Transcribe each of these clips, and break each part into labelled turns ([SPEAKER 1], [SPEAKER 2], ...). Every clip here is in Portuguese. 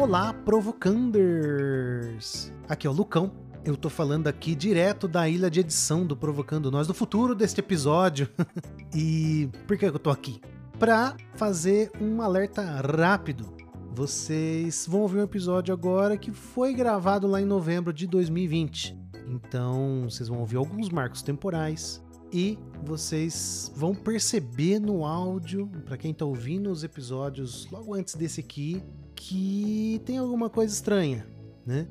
[SPEAKER 1] Olá, Provocanders! Aqui é o Lucão. Eu tô falando aqui direto da ilha de edição do Provocando Nós, do futuro deste episódio. e por que eu tô aqui? Pra fazer um alerta rápido. Vocês vão ouvir um episódio agora que foi gravado lá em novembro de 2020. Então, vocês vão ouvir alguns marcos temporais, e vocês vão perceber no áudio, para quem tá ouvindo os episódios logo antes desse aqui, que tem alguma coisa estranha, né?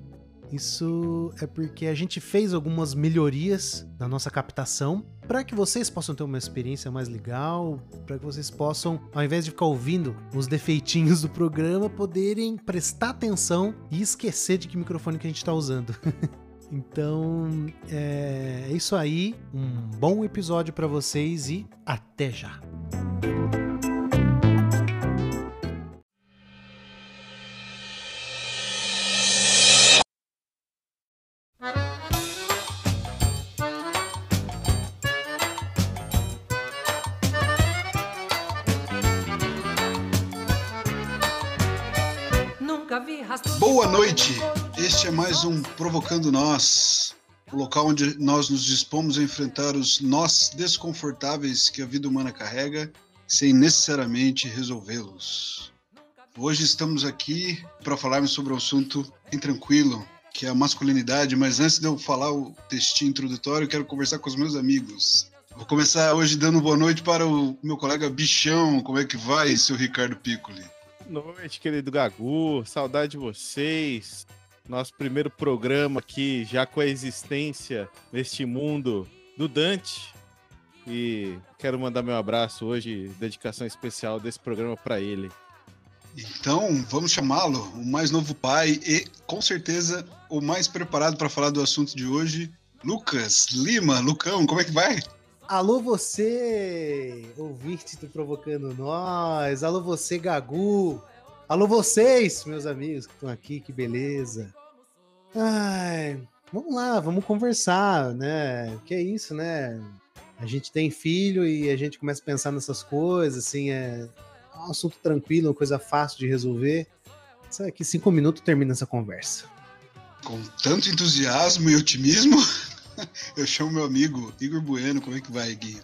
[SPEAKER 1] Isso é porque a gente fez algumas melhorias na nossa captação para que vocês possam ter uma experiência mais legal, para que vocês possam, ao invés de ficar ouvindo os defeitinhos do programa, poderem prestar atenção e esquecer de que microfone que a gente está usando. Então é, é isso aí. Um bom episódio para vocês e até já.
[SPEAKER 2] Noite! Este é mais um Provocando Nós, o local onde nós nos dispomos a enfrentar os nós desconfortáveis que a vida humana carrega, sem necessariamente resolvê-los. Hoje estamos aqui para falarmos sobre um assunto bem tranquilo, que é a masculinidade, mas antes de eu falar o textinho introdutório, quero conversar com os meus amigos. Vou começar hoje dando boa noite para o meu colega Bichão. Como é que vai, seu Ricardo Piccoli?
[SPEAKER 3] Noite, querido Gagu. Saudade de vocês. Nosso primeiro programa aqui, já com a existência neste mundo do Dante. E quero mandar meu abraço hoje, dedicação especial desse programa para ele.
[SPEAKER 2] Então, vamos chamá-lo, o mais novo pai e, com certeza, o mais preparado para falar do assunto de hoje, Lucas Lima. Lucão, como é que vai?
[SPEAKER 1] Alô você, ouvinte do Provocando Nós. Alô você, Gagu. Alô vocês, meus amigos que estão aqui, que beleza. Ai, vamos lá, vamos conversar, né? Que é isso, né? A gente tem filho e a gente começa a pensar nessas coisas, assim, é um assunto tranquilo, uma coisa fácil de resolver. Sabe que cinco minutos termina essa conversa.
[SPEAKER 2] Com tanto entusiasmo e otimismo. Eu chamo meu amigo Igor Bueno. Como é que vai, Gui?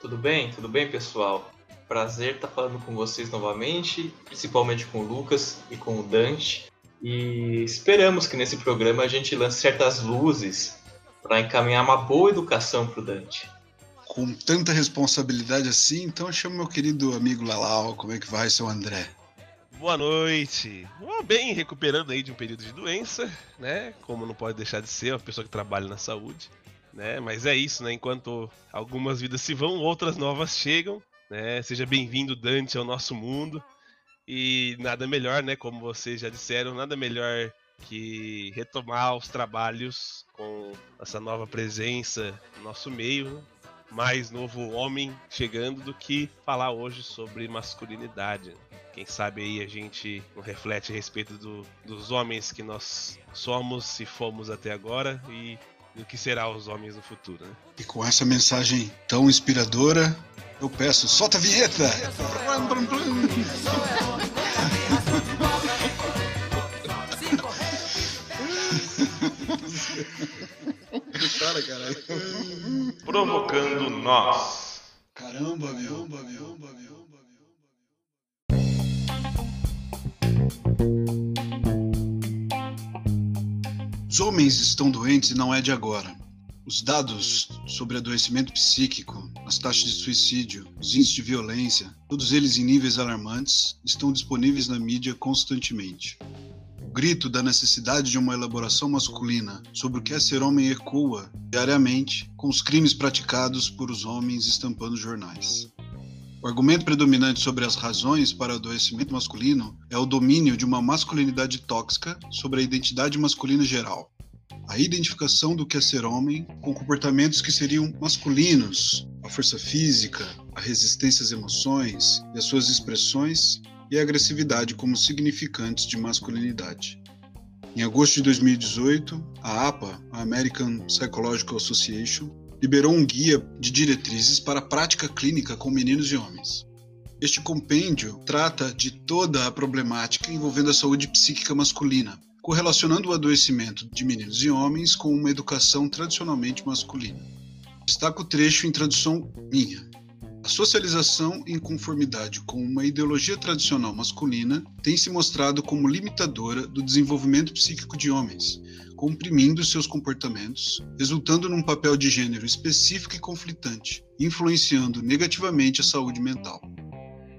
[SPEAKER 4] Tudo bem? Tudo bem, pessoal? Prazer estar falando com vocês novamente, principalmente com o Lucas e com o Dante. E esperamos que nesse programa a gente lance certas luzes para encaminhar uma boa educação para o Dante.
[SPEAKER 2] Com tanta responsabilidade assim, então eu chamo meu querido amigo Lalau. Como é que vai, seu André?
[SPEAKER 5] Boa noite. Bem, recuperando aí de um período de doença, né? Como não pode deixar de ser, uma pessoa que trabalha na saúde, né? Mas é isso, né? Enquanto algumas vidas se vão, outras novas chegam, né? Seja bem-vindo, Dante, ao nosso mundo. E nada melhor, né? Como vocês já disseram, nada melhor que retomar os trabalhos com essa nova presença no nosso meio, né? Mais novo homem chegando do que falar hoje sobre masculinidade. Quem sabe aí a gente não reflete a respeito do, dos homens que nós somos e fomos até agora e do que será os homens no futuro. Né?
[SPEAKER 2] E com essa mensagem tão inspiradora, eu peço, solta a vinheta!
[SPEAKER 5] Para, caralho. Provocando nós.
[SPEAKER 2] Caramba, meu, meu, meu. Os homens estão doentes e não é de agora. Os dados sobre adoecimento psíquico, as taxas de suicídio, os índices de violência, todos eles em níveis alarmantes, estão disponíveis na mídia constantemente. Grito da necessidade de uma elaboração masculina sobre o que é ser homem ecoa diariamente com os crimes praticados por os homens estampando jornais. O argumento predominante sobre as razões para o adoecimento masculino é o domínio de uma masculinidade tóxica sobre a identidade masculina geral. A identificação do que é ser homem com comportamentos que seriam masculinos, a força física, a resistência às emoções e as suas expressões, e agressividade como significantes de masculinidade. Em agosto de 2018, a APA, a American Psychological Association, liberou um guia de diretrizes para a prática clínica com meninos e homens. Este compêndio trata de toda a problemática envolvendo a saúde psíquica masculina, correlacionando o adoecimento de meninos e homens com uma educação tradicionalmente masculina. Destaco o trecho em tradução minha. Socialização em conformidade com uma ideologia tradicional masculina tem se mostrado como limitadora do desenvolvimento psíquico de homens, comprimindo seus comportamentos, resultando num papel de gênero específico e conflitante, influenciando negativamente a saúde mental.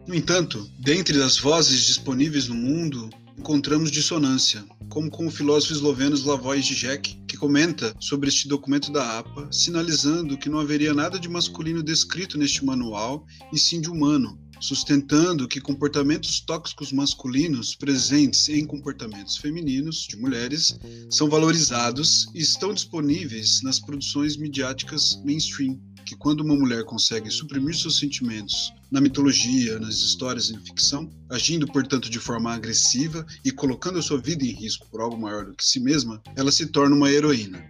[SPEAKER 2] No entanto, dentre as vozes disponíveis no mundo, encontramos dissonância, como com o filósofo esloveno Slavoj Žižek, comenta sobre este documento da APA, sinalizando que não haveria nada de masculino descrito neste manual, e sim de humano, sustentando que comportamentos tóxicos masculinos presentes em comportamentos femininos de mulheres são valorizados e estão disponíveis nas produções midiáticas mainstream que quando uma mulher consegue suprimir seus sentimentos na mitologia, nas histórias em ficção, agindo, portanto, de forma agressiva e colocando a sua vida em risco por algo maior do que si mesma, ela se torna uma heroína.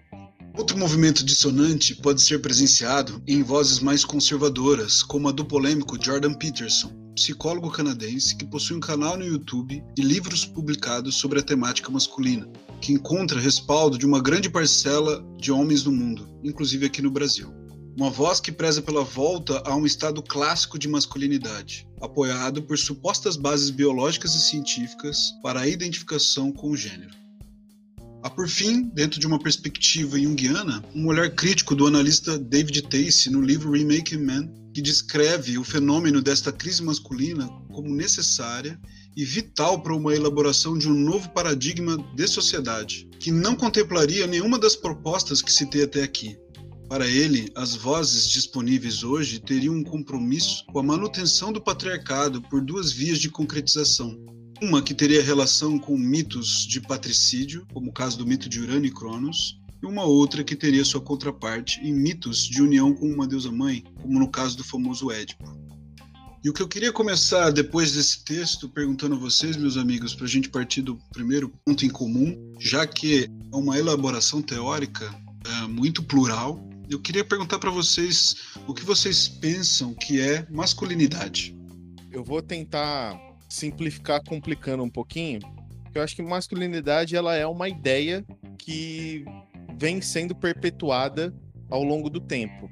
[SPEAKER 2] Outro movimento dissonante pode ser presenciado em vozes mais conservadoras, como a do polêmico Jordan Peterson, psicólogo canadense que possui um canal no YouTube e livros publicados sobre a temática masculina, que encontra respaldo de uma grande parcela de homens no mundo, inclusive aqui no Brasil. Uma voz que preza pela volta a um estado clássico de masculinidade, apoiado por supostas bases biológicas e científicas para a identificação com o gênero. Há por fim, dentro de uma perspectiva junguiana, um olhar crítico do analista David Tace no livro Remaking Man, que descreve o fenômeno desta crise masculina como necessária e vital para uma elaboração de um novo paradigma de sociedade, que não contemplaria nenhuma das propostas que citei até aqui, para ele, as vozes disponíveis hoje teriam um compromisso com a manutenção do patriarcado por duas vias de concretização. Uma que teria relação com mitos de patricídio, como o caso do mito de Urano e Cronos, e uma outra que teria sua contraparte em mitos de união com uma deusa-mãe, como no caso do famoso Édipo. E o que eu queria começar depois desse texto perguntando a vocês, meus amigos, para a gente partir do primeiro ponto em comum, já que é uma elaboração teórica é, muito plural eu queria perguntar para vocês o que vocês pensam que é masculinidade.
[SPEAKER 3] Eu vou tentar simplificar complicando um pouquinho. Eu acho que masculinidade ela é uma ideia que vem sendo perpetuada ao longo do tempo,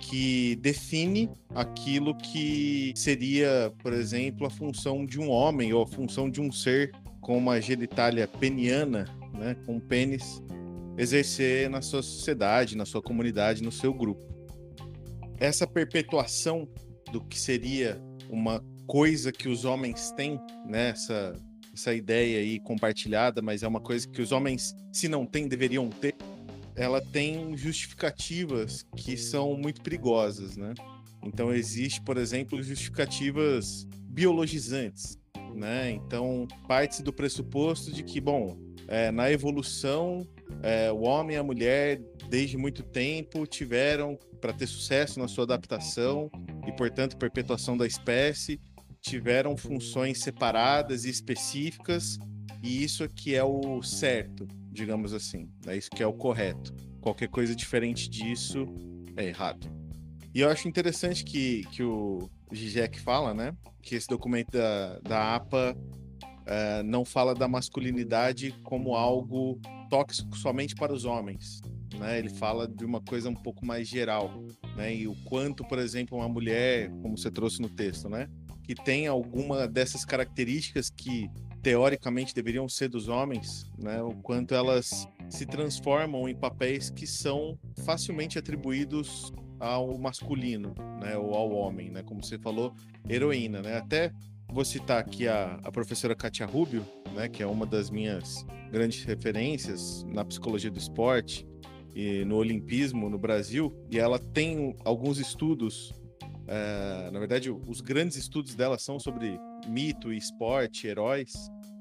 [SPEAKER 3] que define aquilo que seria, por exemplo, a função de um homem ou a função de um ser com uma genitália peniana, né, com pênis exercer na sua sociedade, na sua comunidade, no seu grupo. Essa perpetuação do que seria uma coisa que os homens têm, né? essa, ideia aí compartilhada, mas é uma coisa que os homens, se não têm, deveriam ter, ela tem justificativas que são muito perigosas, né? Então existe, por exemplo, justificativas biologizantes, né? Então parte-se do pressuposto de que, bom, é, na evolução é, o homem e a mulher, desde muito tempo, tiveram, para ter sucesso na sua adaptação e, portanto, perpetuação da espécie, tiveram funções separadas e específicas, e isso aqui é o certo, digamos assim, é isso que é o correto. Qualquer coisa diferente disso é errado. E eu acho interessante que, que o Zizek fala, né, que esse documento da, da APA uh, não fala da masculinidade como algo tóxico somente para os homens. Né? Ele fala de uma coisa um pouco mais geral, né? E o quanto, por exemplo, uma mulher, como você trouxe no texto, né, que tem alguma dessas características que teoricamente deveriam ser dos homens, né? O quanto elas se transformam em papéis que são facilmente atribuídos ao masculino, né, ou ao homem, né? Como você falou, heroína, né? Até vou citar aqui a, a professora Katia Rubio, né, que é uma das minhas grandes referências na psicologia do esporte e no olimpismo no Brasil, e ela tem alguns estudos. É, na verdade, os grandes estudos dela são sobre mito e esporte, heróis.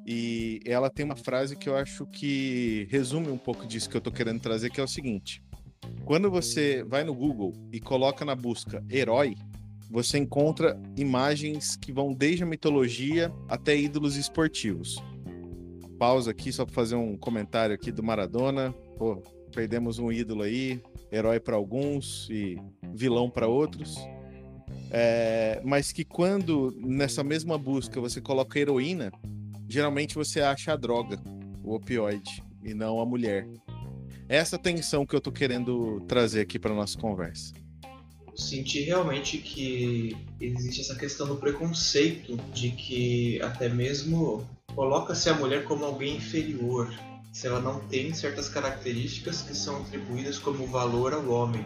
[SPEAKER 3] E ela tem uma frase que eu acho que resume um pouco disso que eu estou querendo trazer, que é o seguinte: quando você vai no Google e coloca na busca herói, você encontra imagens que vão desde a mitologia até ídolos esportivos pausa aqui só para fazer um comentário aqui do Maradona. Pô, perdemos um ídolo aí, herói para alguns e vilão para outros. É, mas que quando nessa mesma busca você coloca heroína, geralmente você acha a droga, o opioide, e não a mulher. Essa tensão que eu tô querendo trazer aqui para nossa conversa.
[SPEAKER 4] Senti realmente que existe essa questão do preconceito de que até mesmo coloca-se a mulher como alguém inferior, se ela não tem certas características que são atribuídas como valor ao homem.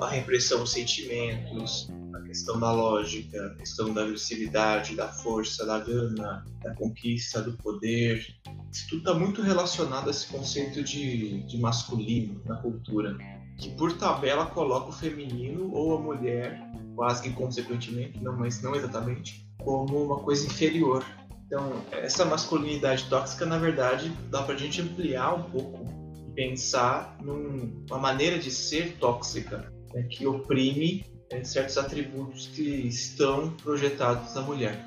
[SPEAKER 4] A repressão dos sentimentos, a questão da lógica, a questão da agressividade, da força, da gana, da conquista, do poder. Isso tudo está muito relacionado a esse conceito de, de masculino na cultura, que por tabela coloca o feminino ou a mulher, quase que consequentemente, não, mas não exatamente, como uma coisa inferior. Então, essa masculinidade tóxica, na verdade, dá para a gente ampliar um pouco e pensar numa maneira de ser tóxica, né, que oprime é, certos atributos que estão projetados na mulher.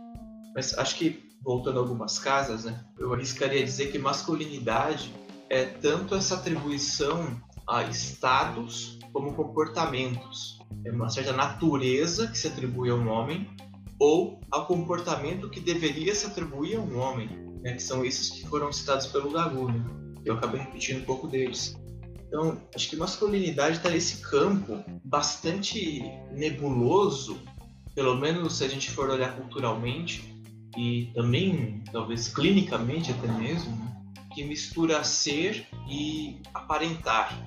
[SPEAKER 4] Mas acho que, voltando a algumas casas, né, eu arriscaria dizer que masculinidade é tanto essa atribuição a estados como comportamentos. É uma certa natureza que se atribui a um homem ou ao comportamento que deveria se atribuir a um homem, né, que são esses que foram citados pelo Gagu. Né? Eu acabei repetindo um pouco deles. Então, acho que masculinidade está nesse campo bastante nebuloso, pelo menos se a gente for olhar culturalmente e também, talvez clinicamente até mesmo, né? que mistura ser e aparentar,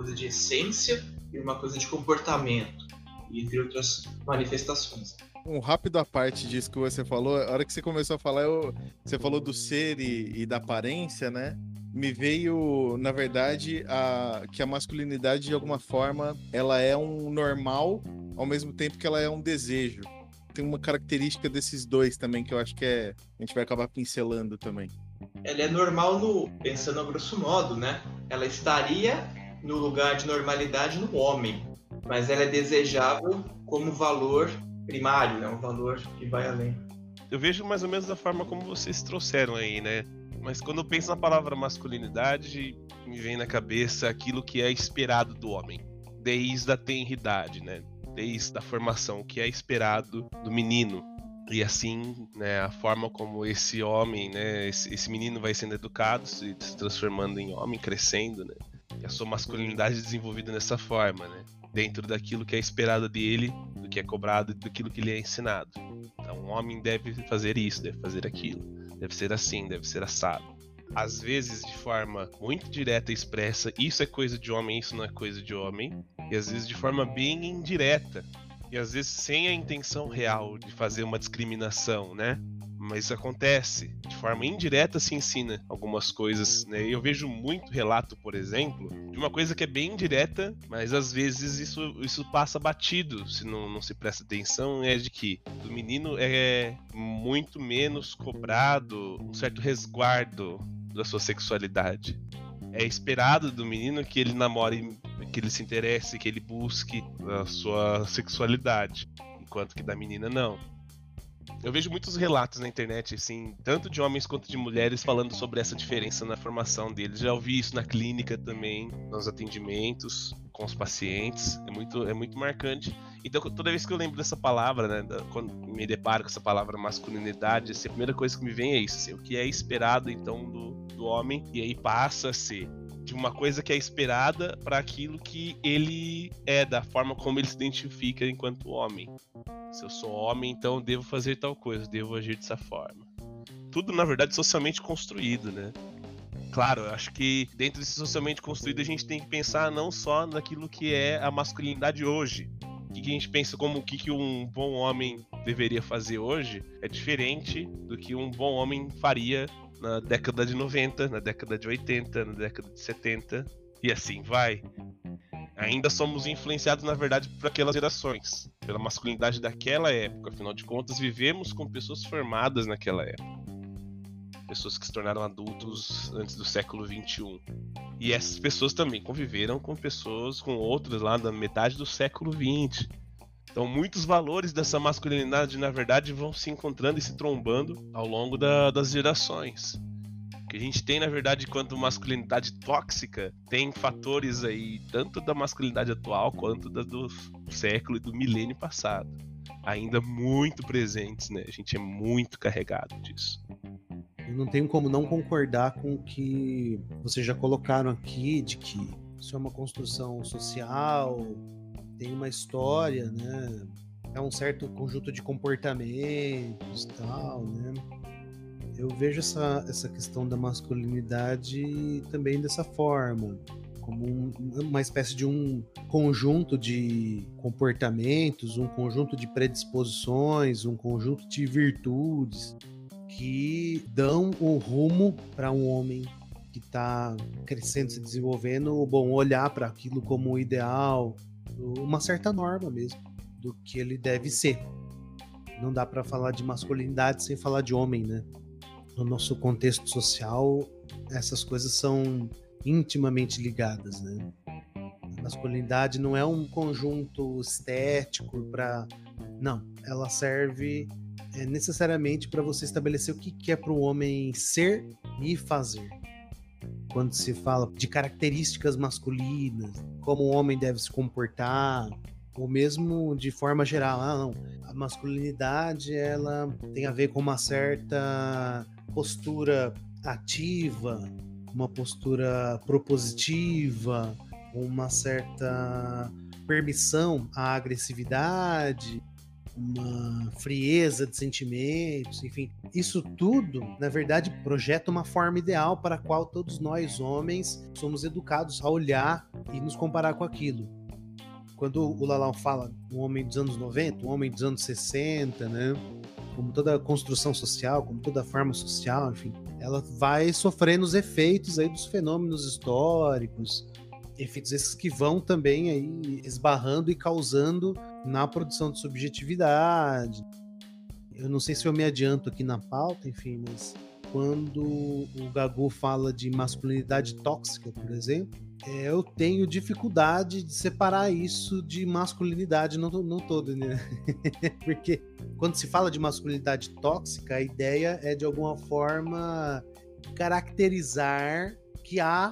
[SPEAKER 4] coisa de essência e uma coisa de comportamento, entre outras manifestações.
[SPEAKER 3] Um rápido à parte disso que você falou, a hora que você começou a falar, eu, você falou do ser e, e da aparência, né? me veio, na verdade, a, que a masculinidade, de alguma forma, ela é um normal, ao mesmo tempo que ela é um desejo. Tem uma característica desses dois também, que eu acho que é, a gente vai acabar pincelando também.
[SPEAKER 4] Ela é normal no, pensando a grosso modo, né? Ela estaria no lugar de normalidade no homem, mas ela é desejável como valor primário, né? Um valor que vai além.
[SPEAKER 5] Eu vejo mais ou menos da forma como vocês trouxeram aí, né? Mas quando eu penso na palavra masculinidade, me vem na cabeça aquilo que é esperado do homem, desde a tenridade, né? Desde a formação, o que é esperado do menino. E assim, né, a forma como esse homem, né, esse, esse menino vai sendo educado, se, transformando em homem, crescendo, né? E a sua masculinidade desenvolvida dessa forma, né? Dentro daquilo que é esperado dele, do que é cobrado, daquilo que lhe é ensinado. Então, um homem deve fazer isso, deve fazer aquilo deve ser assim, deve ser assado. Às vezes de forma muito direta e expressa, isso é coisa de homem, isso não é coisa de homem. E às vezes de forma bem indireta. E às vezes sem a intenção real de fazer uma discriminação, né? Mas acontece. De forma indireta se ensina algumas coisas, né? Eu vejo muito relato, por exemplo, de uma coisa que é bem indireta, mas às vezes isso, isso passa batido, se não, não se presta atenção, é de que o menino é muito menos cobrado, um certo resguardo da sua sexualidade. É esperado do menino que ele namore, que ele se interesse, que ele busque a sua sexualidade, enquanto que da menina não. Eu vejo muitos relatos na internet, assim, tanto de homens quanto de mulheres, falando sobre essa diferença na formação deles. Já ouvi isso na clínica também, nos atendimentos com os pacientes. É muito, é muito marcante. Então, toda vez que eu lembro dessa palavra, né, quando me deparo com essa palavra masculinidade, assim, a primeira coisa que me vem é isso, assim, o que é esperado, então, do, do homem, e aí passa a ser de uma coisa que é esperada para aquilo que ele é, da forma como ele se identifica enquanto homem. Se eu sou homem, então devo fazer tal coisa, devo agir dessa forma. Tudo, na verdade, socialmente construído, né? Claro, eu acho que dentro desse socialmente construído a gente tem que pensar não só naquilo que é a masculinidade hoje. O que, a gente pensa como o que, que um bom homem deveria fazer hoje é diferente do que um bom homem faria na década de 90, na década de 80, na década de 70 e assim vai ainda somos influenciados, na verdade, por aquelas gerações, pela masculinidade daquela época. Afinal de contas, vivemos com pessoas formadas naquela época. Pessoas que se tornaram adultos antes do século XXI. E essas pessoas também conviveram com pessoas, com outras lá da metade do século XX. Então, muitos valores dessa masculinidade, na verdade, vão se encontrando e se trombando ao longo da, das gerações que a gente tem, na verdade, quanto masculinidade tóxica, tem fatores aí, tanto da masculinidade atual quanto da do século e do milênio passado. ainda muito presentes, né? A gente é muito carregado disso.
[SPEAKER 1] Eu não tenho como não concordar com o que vocês já colocaram aqui, de que isso é uma construção social, tem uma história, né? É um certo conjunto de comportamentos tal, né? Eu vejo essa, essa questão da masculinidade também dessa forma como um, uma espécie de um conjunto de comportamentos, um conjunto de predisposições, um conjunto de virtudes que dão o rumo para um homem que está crescendo, se desenvolvendo, bom, olhar para aquilo como ideal, uma certa norma mesmo do que ele deve ser. Não dá para falar de masculinidade sem falar de homem, né? No nosso contexto social, essas coisas são intimamente ligadas, né? A masculinidade não é um conjunto estético para não, ela serve é, necessariamente para você estabelecer o que, que é para o homem ser e fazer. Quando se fala de características masculinas, como o homem deve se comportar, ou mesmo de forma geral, ah, não, a masculinidade ela tem a ver com uma certa postura ativa, uma postura propositiva, uma certa permissão à agressividade, uma frieza de sentimentos, enfim, isso tudo, na verdade, projeta uma forma ideal para a qual todos nós homens somos educados a olhar e nos comparar com aquilo. Quando o Lalau fala um homem dos anos 90, um homem dos anos 60, né? Como toda construção social, como toda forma social, enfim, ela vai sofrendo os efeitos aí dos fenômenos históricos, efeitos esses que vão também aí esbarrando e causando na produção de subjetividade. Eu não sei se eu me adianto aqui na pauta, enfim, mas quando o Gagu fala de masculinidade tóxica, por exemplo, é, eu tenho dificuldade de separar isso de masculinidade, não, não todo, né? Porque quando se fala de masculinidade tóxica, a ideia é de alguma forma caracterizar que há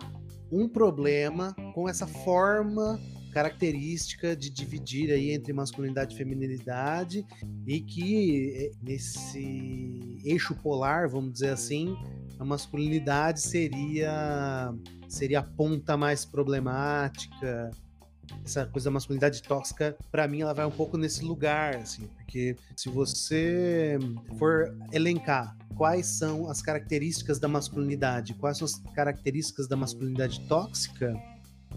[SPEAKER 1] um problema com essa forma característica de dividir aí entre masculinidade e feminilidade e que eh, nesse eixo polar, vamos dizer assim, a masculinidade seria seria a ponta mais problemática. Essa coisa da masculinidade tóxica, para mim, ela vai um pouco nesse lugar, assim, porque se você for elencar quais são as características da masculinidade, quais são as características da masculinidade tóxica,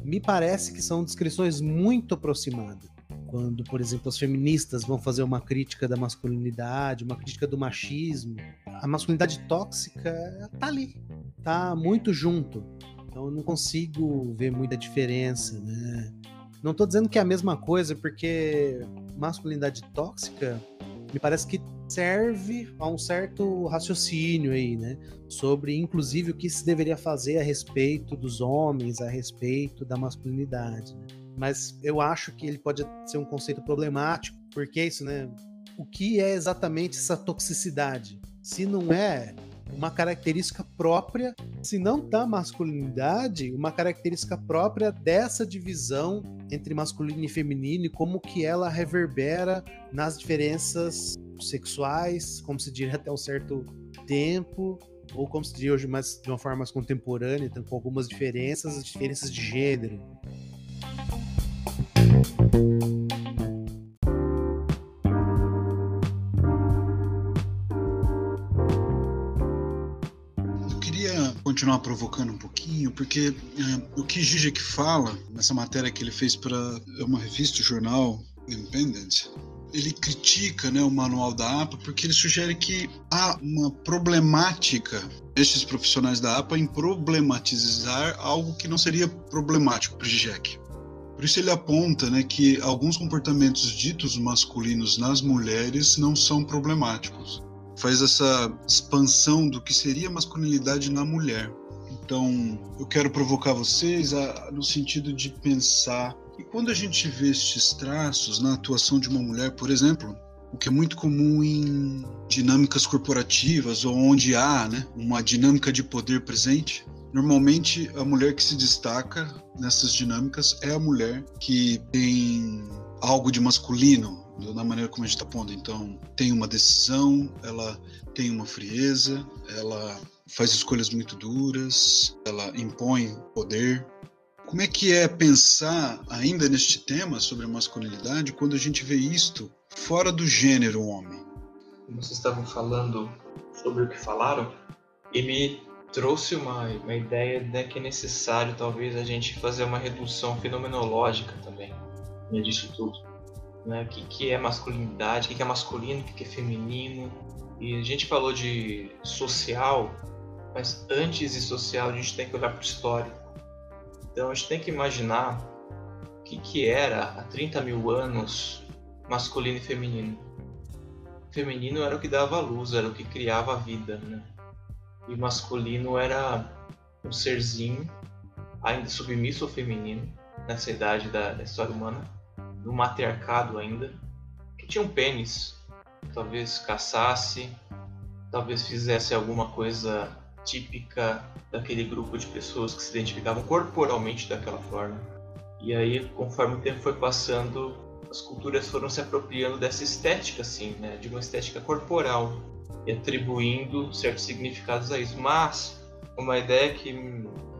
[SPEAKER 1] me parece que são descrições muito aproximadas. Quando, por exemplo, as feministas vão fazer uma crítica da masculinidade, uma crítica do machismo, a masculinidade tóxica tá ali, tá muito junto. Então eu não consigo ver muita diferença, né? Não tô dizendo que é a mesma coisa, porque masculinidade tóxica me parece que serve a um certo raciocínio aí, né? Sobre, inclusive, o que se deveria fazer a respeito dos homens, a respeito da masculinidade. Né? Mas eu acho que ele pode ser um conceito problemático, porque é isso, né? O que é exatamente essa toxicidade? Se não é uma característica própria, se não da masculinidade, uma característica própria dessa divisão entre masculino e feminino e como que ela reverbera nas diferenças sexuais, como se diria até um certo tempo, ou como se diria hoje mais de uma forma mais contemporânea, então, com algumas diferenças, as diferenças de gênero.
[SPEAKER 2] Continuar provocando um pouquinho, porque é, o que Zizek fala nessa matéria que ele fez para é uma revista, o jornal Independent, ele critica né, o manual da APA porque ele sugere que há uma problemática destes profissionais da APA em problematizar algo que não seria problemático para o Zizek. Por isso ele aponta né, que alguns comportamentos ditos masculinos nas mulheres não são problemáticos faz essa expansão do que seria masculinidade na mulher. Então, eu quero provocar vocês a, no sentido de pensar que quando a gente vê estes traços na atuação de uma mulher, por exemplo, o que é muito comum em dinâmicas corporativas ou onde há né, uma dinâmica de poder presente, normalmente a mulher que se destaca nessas dinâmicas é a mulher que tem algo de masculino da maneira como a gente está pondo. Então, tem uma decisão, ela tem uma frieza, ela faz escolhas muito duras, ela impõe poder. Como é que é pensar ainda neste tema sobre a masculinidade quando a gente vê isto fora do gênero homem?
[SPEAKER 4] Vocês estavam falando sobre o que falaram e me trouxe uma, uma ideia de que é necessário talvez a gente fazer uma redução fenomenológica também né, disso tudo. Né? O que, que é masculinidade, o que, que é masculino, o que, que é feminino. E a gente falou de social, mas antes de social a gente tem que olhar para o histórico. Então a gente tem que imaginar o que, que era há 30 mil anos masculino e feminino. Feminino era o que dava luz, era o que criava a vida, né? E masculino era um serzinho ainda submisso ao feminino nessa idade da, da história humana, no matriarcado ainda, que tinha um pênis, talvez caçasse, talvez fizesse alguma coisa típica daquele grupo de pessoas que se identificavam corporalmente daquela forma. E aí, conforme o tempo foi passando, as culturas foram se apropriando dessa estética, assim, né? de uma estética corporal e atribuindo certos significados a isso. Mas uma ideia que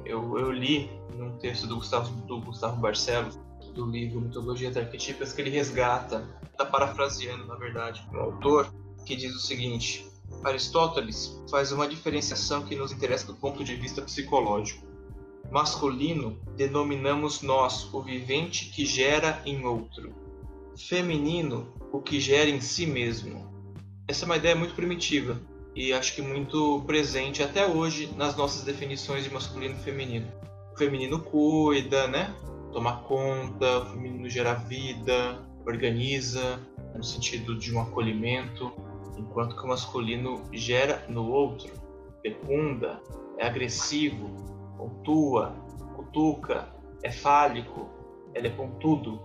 [SPEAKER 4] eu, eu li num texto do Gustavo, do Gustavo Barcelos, do livro Mitologias Arquetípicas, que ele resgata, está parafraseando, na verdade, o autor, que diz o seguinte: Aristóteles faz uma diferenciação que nos interessa do ponto de vista psicológico. Masculino denominamos nós o vivente que gera em outro. Feminino, o que gera em si mesmo. Essa é uma ideia muito primitiva e acho que muito presente até hoje nas nossas definições de masculino e feminino. O feminino cuida, né? Toma conta, o feminino gera vida, organiza, no sentido de um acolhimento enquanto que o masculino gera no outro, fecunda, é agressivo, pontua, cutuca, é fálico, ele é pontudo.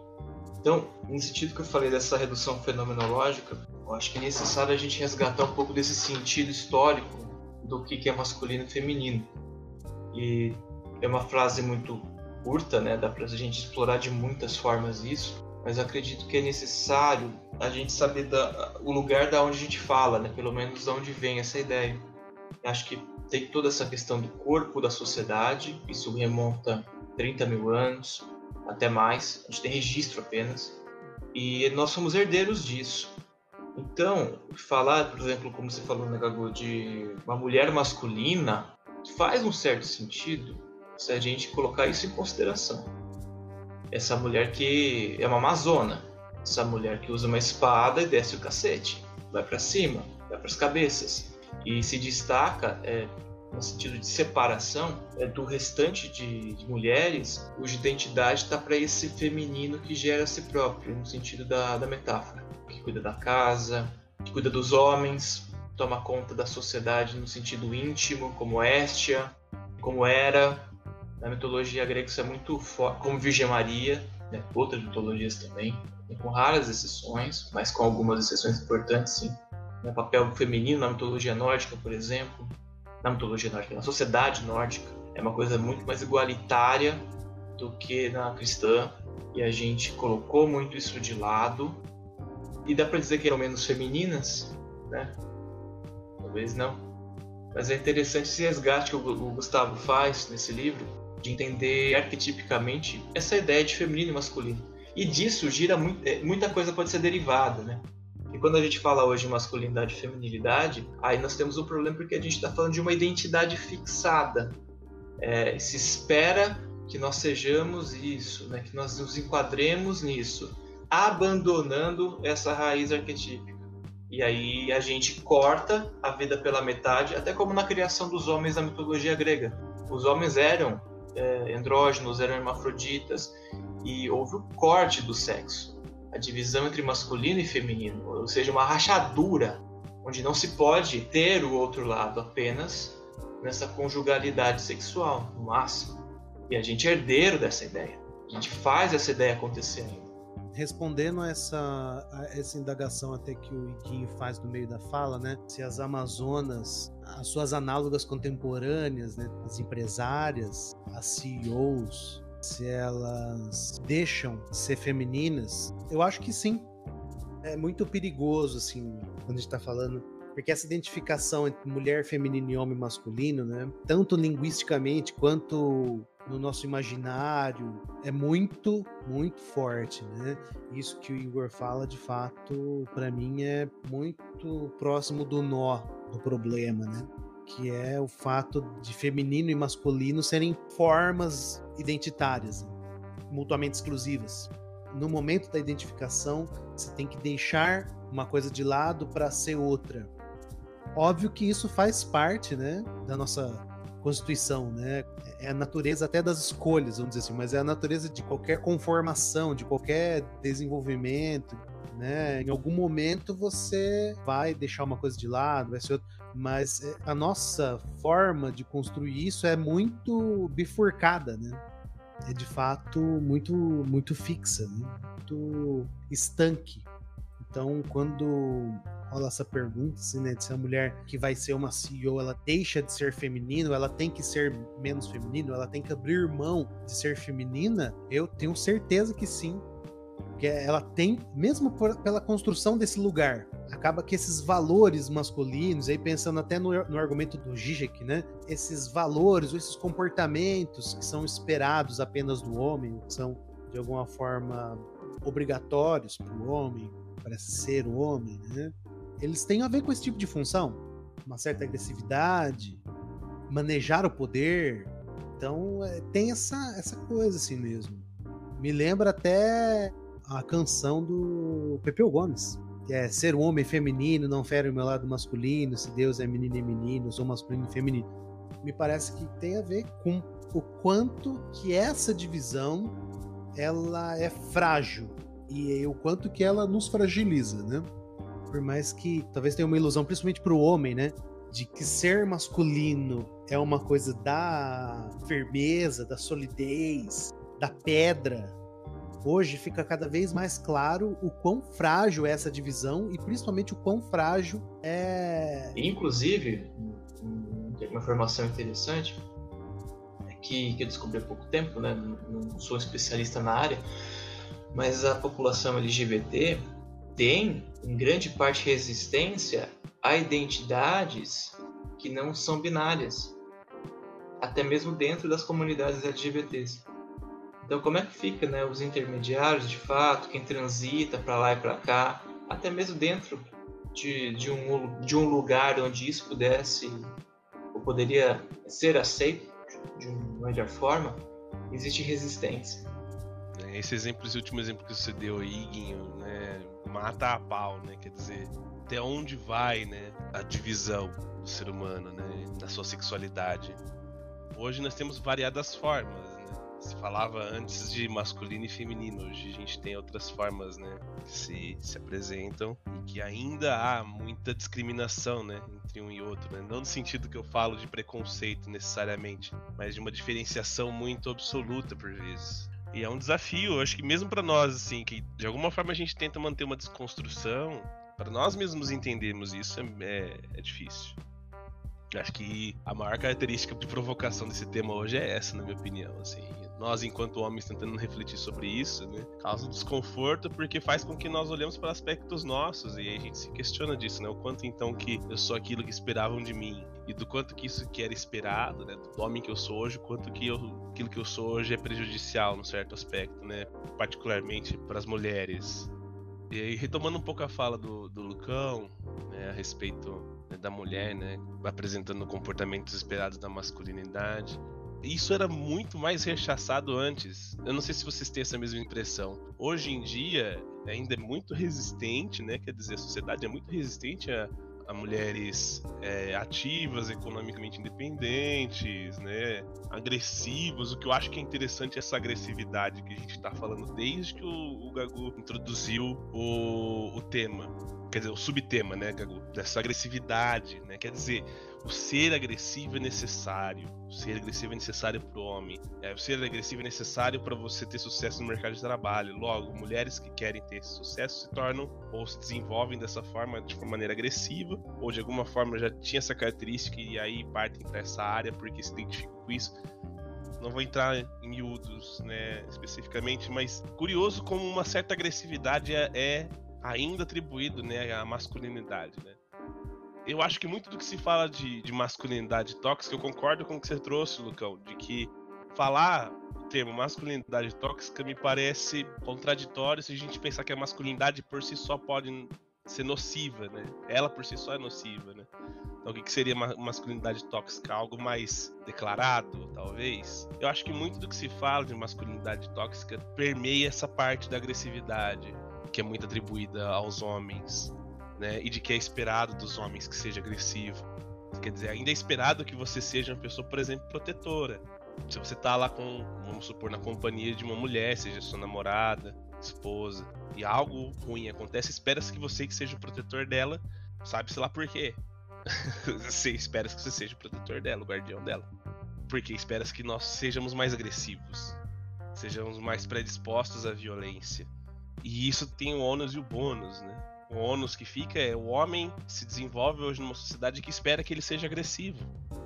[SPEAKER 4] Então, no sentido que eu falei dessa redução fenomenológica, eu acho que é necessário a gente resgatar um pouco desse sentido histórico do que é masculino e feminino. E é uma frase muito curta, né? Dá pra gente explorar de muitas formas isso, mas acredito que é necessário a gente saber da, o lugar da onde a gente fala, né? Pelo menos de onde vem essa ideia. Acho que tem toda essa questão do corpo da sociedade, isso remonta 30 mil anos, até mais, a gente tem registro apenas, e nós somos herdeiros disso. Então, falar, por exemplo, como você falou, né, Gago, de uma mulher masculina, faz um certo sentido se a gente colocar isso em consideração. Essa mulher que é uma amazona, essa mulher que usa uma espada e desce o cacete, vai para cima, vai para as cabeças. E se destaca é, no sentido de separação é, do restante de, de mulheres, cuja identidade está para esse feminino que gera a si próprio, no sentido da, da metáfora, que cuida da casa, que cuida dos homens, toma conta da sociedade no sentido íntimo, como Estia, como Hera, na mitologia grega isso é muito forte, como Virgem Maria, né? outras mitologias também, com raras exceções, mas com algumas exceções importantes, sim. O papel feminino na mitologia nórdica, por exemplo, na mitologia nórdica, na sociedade nórdica, é uma coisa muito mais igualitária do que na cristã, e a gente colocou muito isso de lado. E dá para dizer que eram menos femininas, né? Talvez não. Mas é interessante esse resgate que o Gustavo faz nesse livro, de entender arquetipicamente essa ideia de feminino e masculino. E disso gira muito, é, muita coisa pode ser derivada, né? E quando a gente fala hoje de masculinidade e feminilidade, aí nós temos um problema porque a gente está falando de uma identidade fixada. É, se espera que nós sejamos isso, né? que nós nos enquadremos nisso, abandonando essa raiz arquetípica. E aí a gente corta a vida pela metade, até como na criação dos homens na mitologia grega. Os homens eram é, andrógenos, eram hermafroditas, e houve o corte do sexo, a divisão entre masculino e feminino, ou seja, uma rachadura, onde não se pode ter o outro lado apenas nessa conjugalidade sexual, no máximo. E a gente é herdeiro dessa ideia. A gente faz essa ideia acontecer ainda.
[SPEAKER 1] Respondendo a essa, a essa indagação até que o Iguinho faz no meio da fala, né? Se as Amazonas as suas análogas contemporâneas, né, as empresárias, as CEOs, se elas deixam ser femininas, eu acho que sim. é muito perigoso, assim, quando a gente tá falando. Porque essa identificação entre mulher feminina e homem masculino, né? Tanto linguisticamente quanto no nosso imaginário, é muito, muito forte, né? Isso que o Igor fala, de fato, para mim é muito próximo do nó do problema, né? Que é o fato de feminino e masculino serem formas identitárias, mutuamente exclusivas. No momento da identificação, você tem que deixar uma coisa de lado para ser outra. Óbvio que isso faz parte, né, da nossa Constituição, né? É a natureza até das escolhas, vamos dizer assim, mas é a natureza de qualquer conformação, de qualquer desenvolvimento, né? Em algum momento você vai deixar uma coisa de lado, vai ser outra, mas é, a nossa forma de construir isso é muito bifurcada, né? É de fato muito muito fixa, né? muito estanque. Então, quando rola essa pergunta, assim, né, de se a mulher que vai ser uma CEO, ela deixa de ser feminino, ela tem que ser menos feminino, ela tem que abrir mão de ser feminina, eu tenho certeza que sim. Porque ela tem, mesmo por, pela construção desse lugar, acaba que esses valores masculinos, aí pensando até no, no argumento do Zizek, né? Esses valores, ou esses comportamentos que são esperados apenas do homem, que são de alguma forma obrigatórios para o homem, parece ser o homem, né? Eles têm a ver com esse tipo de função, uma certa agressividade, manejar o poder. Então é, tem essa, essa coisa assim mesmo. Me lembra até a canção do Pepeu Gomes, que é ser um homem feminino, não fere o meu lado masculino, se Deus é menino e menino, sou masculino e feminino. Me parece que tem a ver com o quanto que essa divisão ela é frágil e o quanto que ela nos fragiliza, né? Por mais que talvez tenha uma ilusão, principalmente para o homem, né? De que ser masculino é uma coisa da firmeza, da solidez, da pedra. Hoje fica cada vez mais claro o quão frágil é essa divisão e principalmente o quão frágil é.
[SPEAKER 4] Inclusive, uma informação interessante é que, que eu descobri há pouco tempo, né? Não sou especialista na área, mas a população LGBT tem, em grande parte, resistência a identidades que não são binárias, até mesmo dentro das comunidades LGBTs. Então, como é que fica, né, os intermediários, de fato, quem transita para lá e para cá, até mesmo dentro de, de, um, de um lugar onde isso pudesse ou poderia ser aceito de uma melhor forma, existe resistência.
[SPEAKER 5] Esse exemplo, esse último exemplo que você deu aí, Guinho, né, mata a pau, né? Quer dizer, até onde vai, né, a divisão do ser humano, né, na sua sexualidade. Hoje nós temos variadas formas? Se falava antes de masculino e feminino, hoje a gente tem outras formas, né, que se, se apresentam e que ainda há muita discriminação, né, entre um e outro, né? Não no sentido que eu falo de preconceito necessariamente, mas de uma diferenciação muito absoluta por vezes. E é um desafio, acho que mesmo para nós, assim, que de alguma forma a gente tenta manter uma desconstrução, para nós mesmos entendermos isso é, é difícil. Acho que a maior característica de provocação desse tema hoje é essa, na minha opinião. Assim, nós, enquanto homens, tentando refletir sobre isso, né, causa desconforto porque faz com que nós olhemos para aspectos nossos e aí a gente se questiona disso, né? O quanto então que eu sou aquilo que esperavam de mim e do quanto que isso que era esperado, né, do homem que eu sou hoje, quanto que eu, aquilo que eu sou hoje é prejudicial num certo aspecto, né, particularmente para as mulheres. E aí, retomando um pouco a fala do, do Lucão, né, a respeito né, da mulher, né, apresentando comportamentos esperados da masculinidade, isso era muito mais rechaçado antes. Eu não sei se vocês têm essa mesma impressão. Hoje em dia, ainda é muito resistente, né? Quer dizer, a sociedade é muito resistente a, a mulheres é, ativas, economicamente independentes, né, agressivas. O que eu acho que é interessante é essa agressividade que a gente está falando desde que o, o Gagu introduziu o, o tema, quer dizer, o subtema, né, Gagu, dessa agressividade, né, quer dizer, o ser agressivo é necessário. O ser agressivo é necessário para o homem. É, o ser agressivo é necessário para você ter sucesso no mercado de trabalho. Logo, mulheres que querem ter sucesso se tornam ou se desenvolvem dessa forma, de uma maneira agressiva, ou de alguma forma já tinha essa característica e aí partem para essa área porque se identificam com isso. Não vou entrar em miúdos, né, especificamente, mas curioso como uma certa agressividade é, é ainda atribuído né, à masculinidade, né? Eu acho que muito do que se fala de, de masculinidade tóxica, eu concordo com o que você trouxe, Lucão, de que falar o termo masculinidade tóxica me parece contraditório se a gente pensar que a masculinidade por si só pode ser nociva, né? Ela por si só é nociva, né? Então, o que, seria masculinidade tóxica? Algo mais declarado, talvez? Eu acho que muito do que se fala de masculinidade tóxica permeia essa parte da agressividade, que é muito atribuída aos homens, né? E de que é esperado dos homens que seja agressivo. Quer dizer, ainda é esperado que você seja uma pessoa, por exemplo, protetora. Se você tá lá com, vamos supor, na companhia de uma mulher, seja sua namorada, esposa, e algo ruim acontece, espera-se que você que seja o protetor dela, sabe-se lá por quê. você espera que você seja o protetor dela, o guardião dela. Porque espera que nós sejamos mais agressivos, sejamos mais predispostos à violência. E isso tem o ônus e o bônus, né? O ônus que fica é o homem se desenvolve hoje numa sociedade que espera que ele seja agressivo.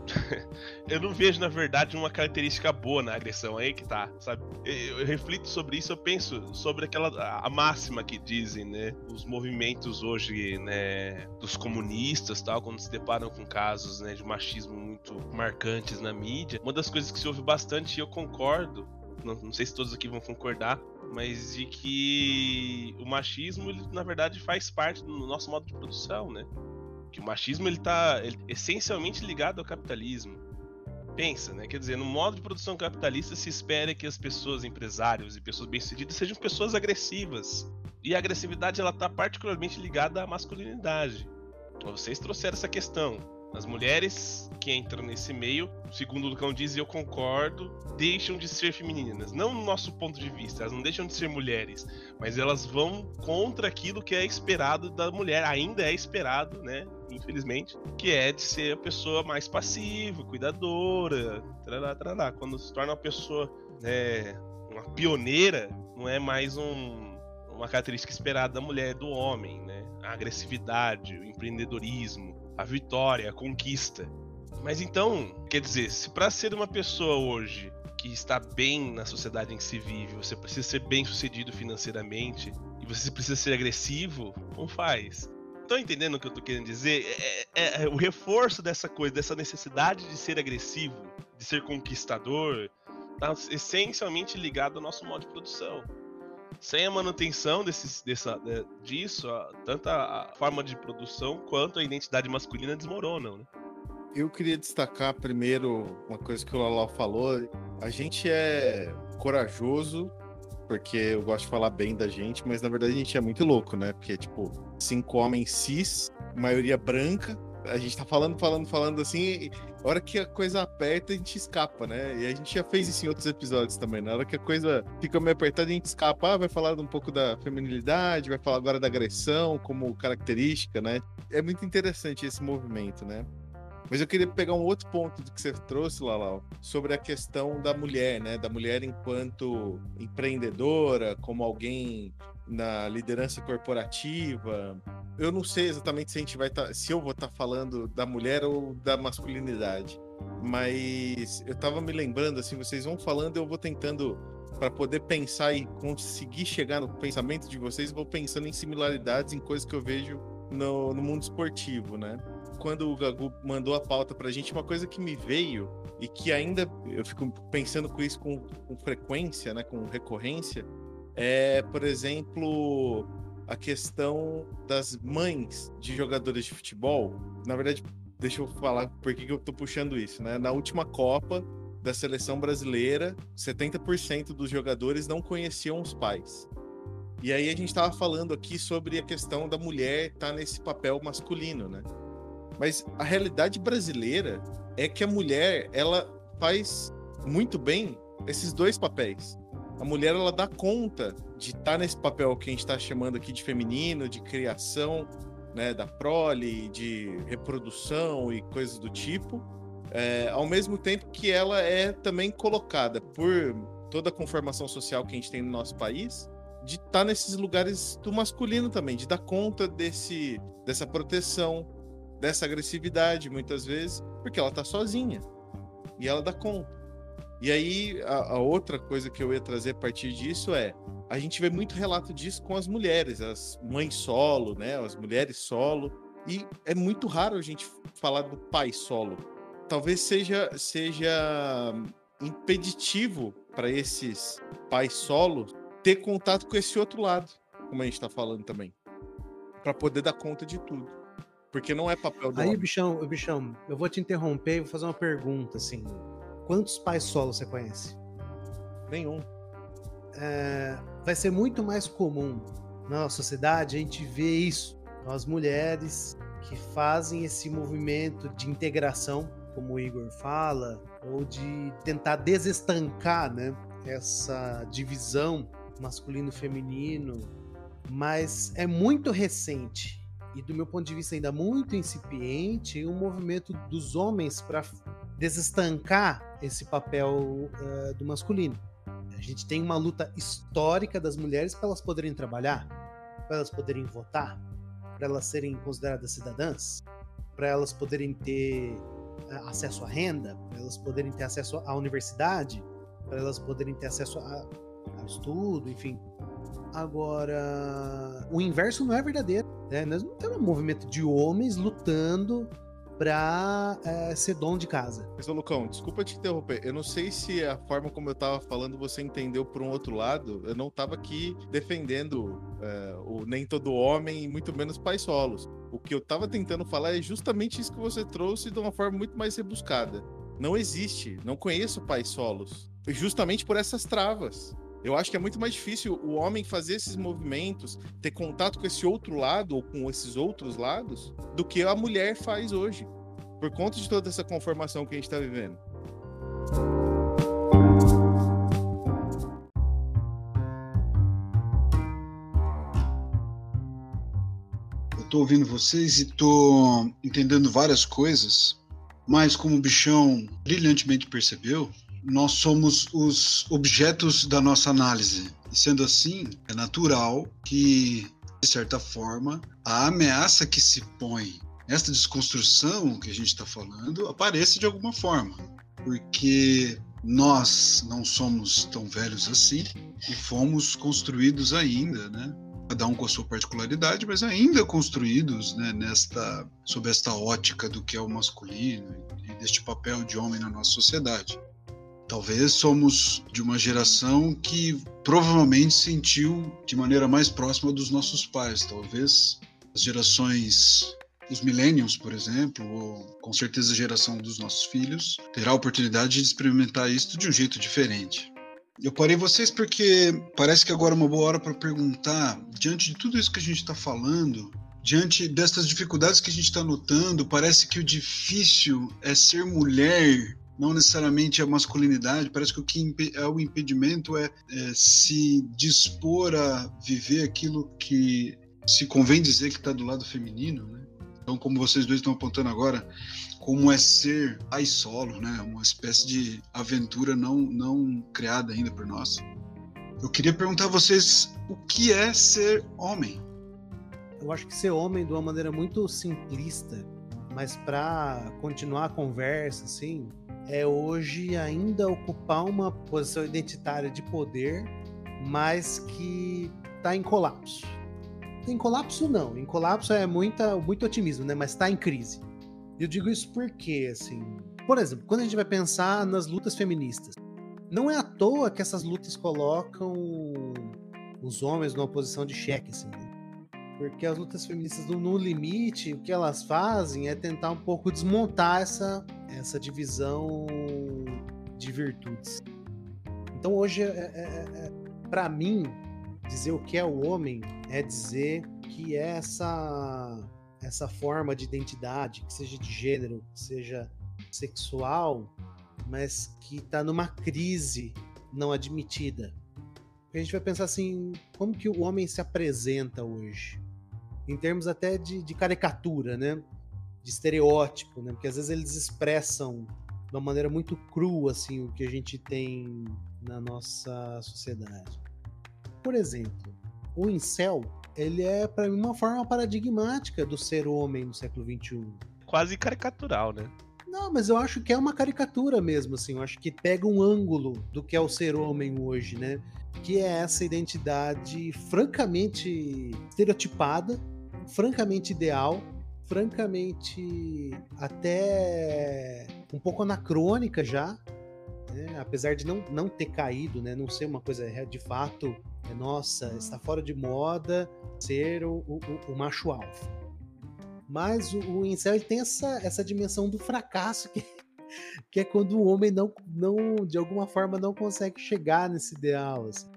[SPEAKER 5] eu não vejo, na verdade, uma característica boa na agressão, aí que tá, sabe? Eu, eu, reflito sobre isso, eu penso sobre aquela a máxima que dizem, né? Os movimentos hoje, né, dos comunistas, tal, quando se deparam com casos, né, de machismo muito marcantes na mídia. Uma das coisas que se ouve bastante e eu concordo, não, não sei se todos aqui vão concordar, mas de que o machismo, ele, na verdade, faz parte do nosso modo de produção, né? Que o machismo ele tá ele, essencialmente ligado ao capitalismo. Pensa, né? Quer dizer, no modo de produção capitalista se espera que as pessoas, empresários e pessoas bem-sucedidas sejam pessoas agressivas. E a agressividade ela tá particularmente ligada à masculinidade. Então, vocês trouxeram essa questão as mulheres que entram nesse meio, segundo o Lucão diz, e eu concordo, deixam de ser femininas. Não no nosso ponto de vista, elas não deixam de ser mulheres, mas elas vão contra aquilo que é esperado da mulher, ainda é esperado, né? Infelizmente, que é de ser a pessoa mais passiva, cuidadora, trará, trará. Quando se torna uma pessoa, né, uma pioneira, não é mais um, uma característica esperada da mulher, do homem, né? A agressividade, o empreendedorismo, a vitória, a conquista. Mas então, quer dizer, se para ser uma pessoa hoje que está bem na sociedade em que se vive, você precisa ser bem sucedido financeiramente e você precisa ser agressivo, não faz. Estão entendendo o que eu estou querendo dizer? É, é, é, o reforço dessa coisa, dessa necessidade de ser agressivo, de ser conquistador, está essencialmente ligado ao nosso modo de produção sem a manutenção desse, dessa, disso, tanto a forma de produção quanto a identidade masculina desmoronam, né?
[SPEAKER 3] Eu queria destacar primeiro uma coisa que o Lalau falou. A gente é corajoso, porque eu gosto de falar bem da gente, mas na verdade a gente é muito louco, né? Porque, tipo, cinco homens cis, maioria branca, a gente tá falando, falando, falando assim, a hora que a coisa aperta, a gente escapa, né? E a gente já fez isso em outros episódios também. Na hora que a coisa fica meio apertada, a gente escapa. Ah, vai falar um pouco da feminilidade, vai falar agora da agressão como característica, né? É muito interessante esse movimento, né? Mas eu queria pegar um outro ponto que você trouxe, Lalau, sobre a questão da mulher, né? Da mulher enquanto empreendedora, como alguém na liderança corporativa. Eu não sei exatamente se a gente vai tá, se eu vou estar tá falando da mulher ou da masculinidade, mas eu estava me lembrando assim, vocês vão falando, eu vou tentando para poder pensar e conseguir chegar no pensamento de vocês, vou pensando em similaridades em coisas que eu vejo no, no mundo esportivo, né? quando o Gagu mandou a pauta pra gente, uma coisa que me veio e que ainda eu fico pensando com isso com, com frequência, né, com recorrência, é, por exemplo, a questão das mães de jogadores de futebol. Na verdade, deixa eu falar por que, que eu tô puxando isso, né? Na última Copa da seleção brasileira, 70% dos jogadores não conheciam os pais. E aí a gente estava falando aqui sobre a questão da mulher estar tá nesse papel masculino, né? Mas a realidade brasileira é que a mulher, ela faz muito bem esses dois papéis. A mulher, ela dá conta de estar tá nesse papel que a gente está chamando aqui de feminino, de criação, né, da prole, de reprodução e coisas do tipo, é, ao mesmo tempo que ela é também colocada por toda a conformação social que a gente tem no nosso país, de estar tá nesses lugares do masculino também, de dar conta desse, dessa proteção, dessa agressividade, muitas vezes, porque ela tá sozinha. E ela dá conta. E aí, a, a, outra coisa que eu ia trazer a partir disso é a gente vê muito relato disso com as mulheres, as mães solo, né? As mulheres solo. E é muito raro a gente falar do pai solo. Talvez seja, seja impeditivo para esses pais solos ter contato com esse outro lado, como a gente está falando também, para poder dar conta de tudo. Porque não é papel do
[SPEAKER 1] Aí,
[SPEAKER 3] homem.
[SPEAKER 1] bichão, bichão, eu vou te interromper e vou fazer uma pergunta, assim. Quantos pais solos você conhece?
[SPEAKER 3] nenhum.
[SPEAKER 1] É, vai ser muito mais comum na nossa sociedade a gente ver isso. As mulheres que fazem esse movimento de integração, como o Igor fala, ou de tentar desestancar né, essa divisão masculino-feminino, mas é muito recente e, do meu ponto de vista, ainda muito incipiente um movimento dos homens para desestancar esse papel uh, do masculino. A gente tem uma luta histórica das mulheres para elas poderem trabalhar, para elas poderem votar, para elas serem consideradas cidadãs, para elas poderem ter uh, acesso à renda, para elas poderem ter acesso à universidade, para elas poderem ter acesso a, ao estudo, enfim. Agora, o inverso não é verdadeiro. Né? Nós não temos um movimento de homens lutando pra é, ser dono de casa.
[SPEAKER 3] Mas, ô, Lucão, desculpa te interromper. Eu não sei se a forma como eu tava falando você entendeu por um outro lado. Eu não tava aqui defendendo é, o nem todo homem e muito menos pais solos. O que eu tava tentando falar é justamente isso que você trouxe de uma forma muito mais rebuscada. Não existe, não conheço pais solos. Justamente por essas travas. Eu acho que é muito mais difícil o homem fazer esses movimentos, ter contato com esse outro lado ou com esses outros lados, do que a mulher faz hoje, por conta de toda essa conformação que a gente está vivendo.
[SPEAKER 2] Eu tô ouvindo vocês e tô entendendo várias coisas, mas como o bichão brilhantemente percebeu, nós somos os objetos da nossa análise. E sendo assim, é natural que, de certa forma, a ameaça que se põe, esta desconstrução que a gente está falando, apareça de alguma forma. Porque nós não somos tão velhos assim e fomos construídos ainda, né? Cada um com a sua particularidade, mas ainda construídos né, nesta, sob esta ótica do que é o masculino e deste papel de homem na nossa sociedade. Talvez somos de uma geração que provavelmente sentiu de maneira mais próxima dos nossos pais. Talvez as gerações, os millennials, por exemplo, ou com certeza a geração dos nossos filhos, terá a oportunidade de experimentar isso de um jeito diferente. Eu parei vocês porque parece que agora é uma boa hora para perguntar, diante de tudo isso que a gente está falando, diante dessas dificuldades que a gente está notando, parece que o difícil é ser mulher não necessariamente a masculinidade, parece que o que é o impedimento é, é, se dispor a viver aquilo que se convém dizer que está do lado feminino, né? Então, como vocês dois estão apontando agora, como é ser pai solo, né? Uma espécie de aventura não, não criada ainda por nós. Eu queria perguntar a vocês o que é ser homem?
[SPEAKER 1] Eu acho que ser homem de uma maneira muito simplista, mas para continuar a conversa, assim, é hoje ainda ocupar uma posição identitária de poder, mas que está em colapso. Em colapso não, em colapso é muita, muito otimismo, né? Mas está em crise. Eu digo isso porque, assim, por exemplo, quando a gente vai pensar nas lutas feministas, não é à toa que essas lutas colocam os homens numa posição de cheque, assim, né? Porque as lutas feministas no limite, o que elas fazem é tentar um pouco desmontar essa, essa divisão de virtudes. Então hoje, é, é, é, para mim, dizer o que é o homem é dizer que é essa essa forma de identidade, que seja de gênero, que seja sexual, mas que está numa crise não admitida. A gente vai pensar assim, como que o homem se apresenta hoje? Em termos até de, de, caricatura, né? De estereótipo, né? Porque às vezes eles expressam de uma maneira muito crua, assim, o que a gente tem na nossa sociedade. Por exemplo, o incel, ele é, para mim, uma forma paradigmática do ser homem no século XXI.
[SPEAKER 5] Quase caricatural, né?
[SPEAKER 1] Não, mas eu acho que é uma caricatura mesmo, assim. Eu acho que pega um ângulo do que é o ser homem hoje, né? Que é essa identidade francamente estereotipada, francamente ideal, francamente até um pouco anacrônica já, né? apesar de não, não ter caído, né? não ser uma coisa de fato, é, nossa, está fora de moda ser o, o, o macho alfa. Mas o, o incel tem essa, essa dimensão do fracasso que, que é quando o homem não, não, de alguma forma, não consegue chegar nesse ideal. Assim.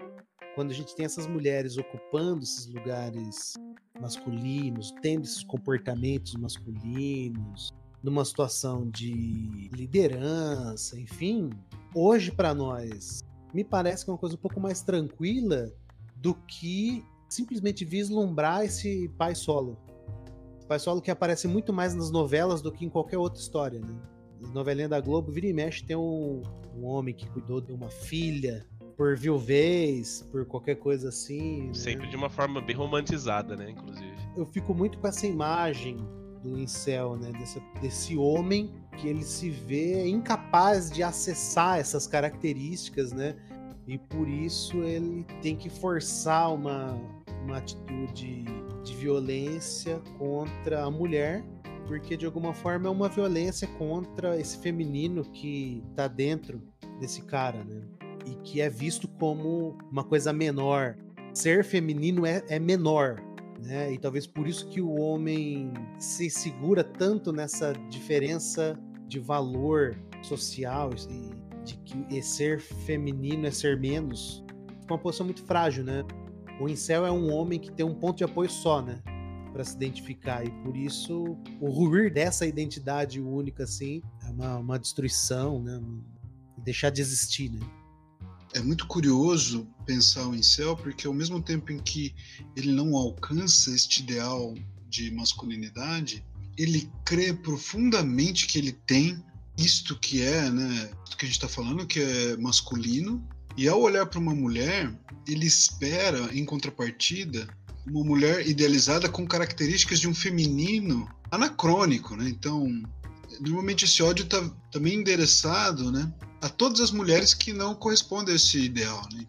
[SPEAKER 1] Quando a gente tem essas mulheres ocupando esses lugares masculinos, tendo esses comportamentos masculinos, numa situação de liderança, enfim, hoje para nós me parece que é uma coisa um pouco mais tranquila do que simplesmente vislumbrar esse pai solo. Pai solo que aparece muito mais nas novelas do que em qualquer outra história, né? Novelinha da Globo, vira e mexe, tem um, um homem que cuidou de uma filha por viuvez, por qualquer coisa assim. Né?
[SPEAKER 5] Sempre de uma forma bem romantizada, né? Inclusive.
[SPEAKER 1] Eu fico muito com essa imagem do incel, né? Desse, desse homem que ele se vê incapaz de acessar essas características, né? E por isso ele tem que forçar uma, uma atitude de violência contra a mulher, porque de alguma forma é uma violência contra esse feminino que tá dentro desse cara, né? E que é visto como uma coisa menor. Ser feminino é, é menor, né? E talvez por isso que o homem se segura tanto nessa diferença de valor social e de que ser feminino é ser menos, uma posição muito frágil, né? O incel é um homem que tem um ponto de apoio só, né? Para se identificar. E por isso, o ruir dessa identidade única, assim, é uma, uma destruição, né? Deixar de existir, né?
[SPEAKER 2] É muito curioso pensar o incel, porque ao mesmo tempo em que ele não alcança este ideal de masculinidade, ele crê profundamente que ele tem isto que é, né, que a gente está falando, que é masculino, e ao olhar para uma mulher, ele espera, em contrapartida, uma mulher idealizada com características de um feminino anacrônico, né? Então, normalmente esse ódio está também endereçado, né, a todas as mulheres que não correspondem a esse ideal, né?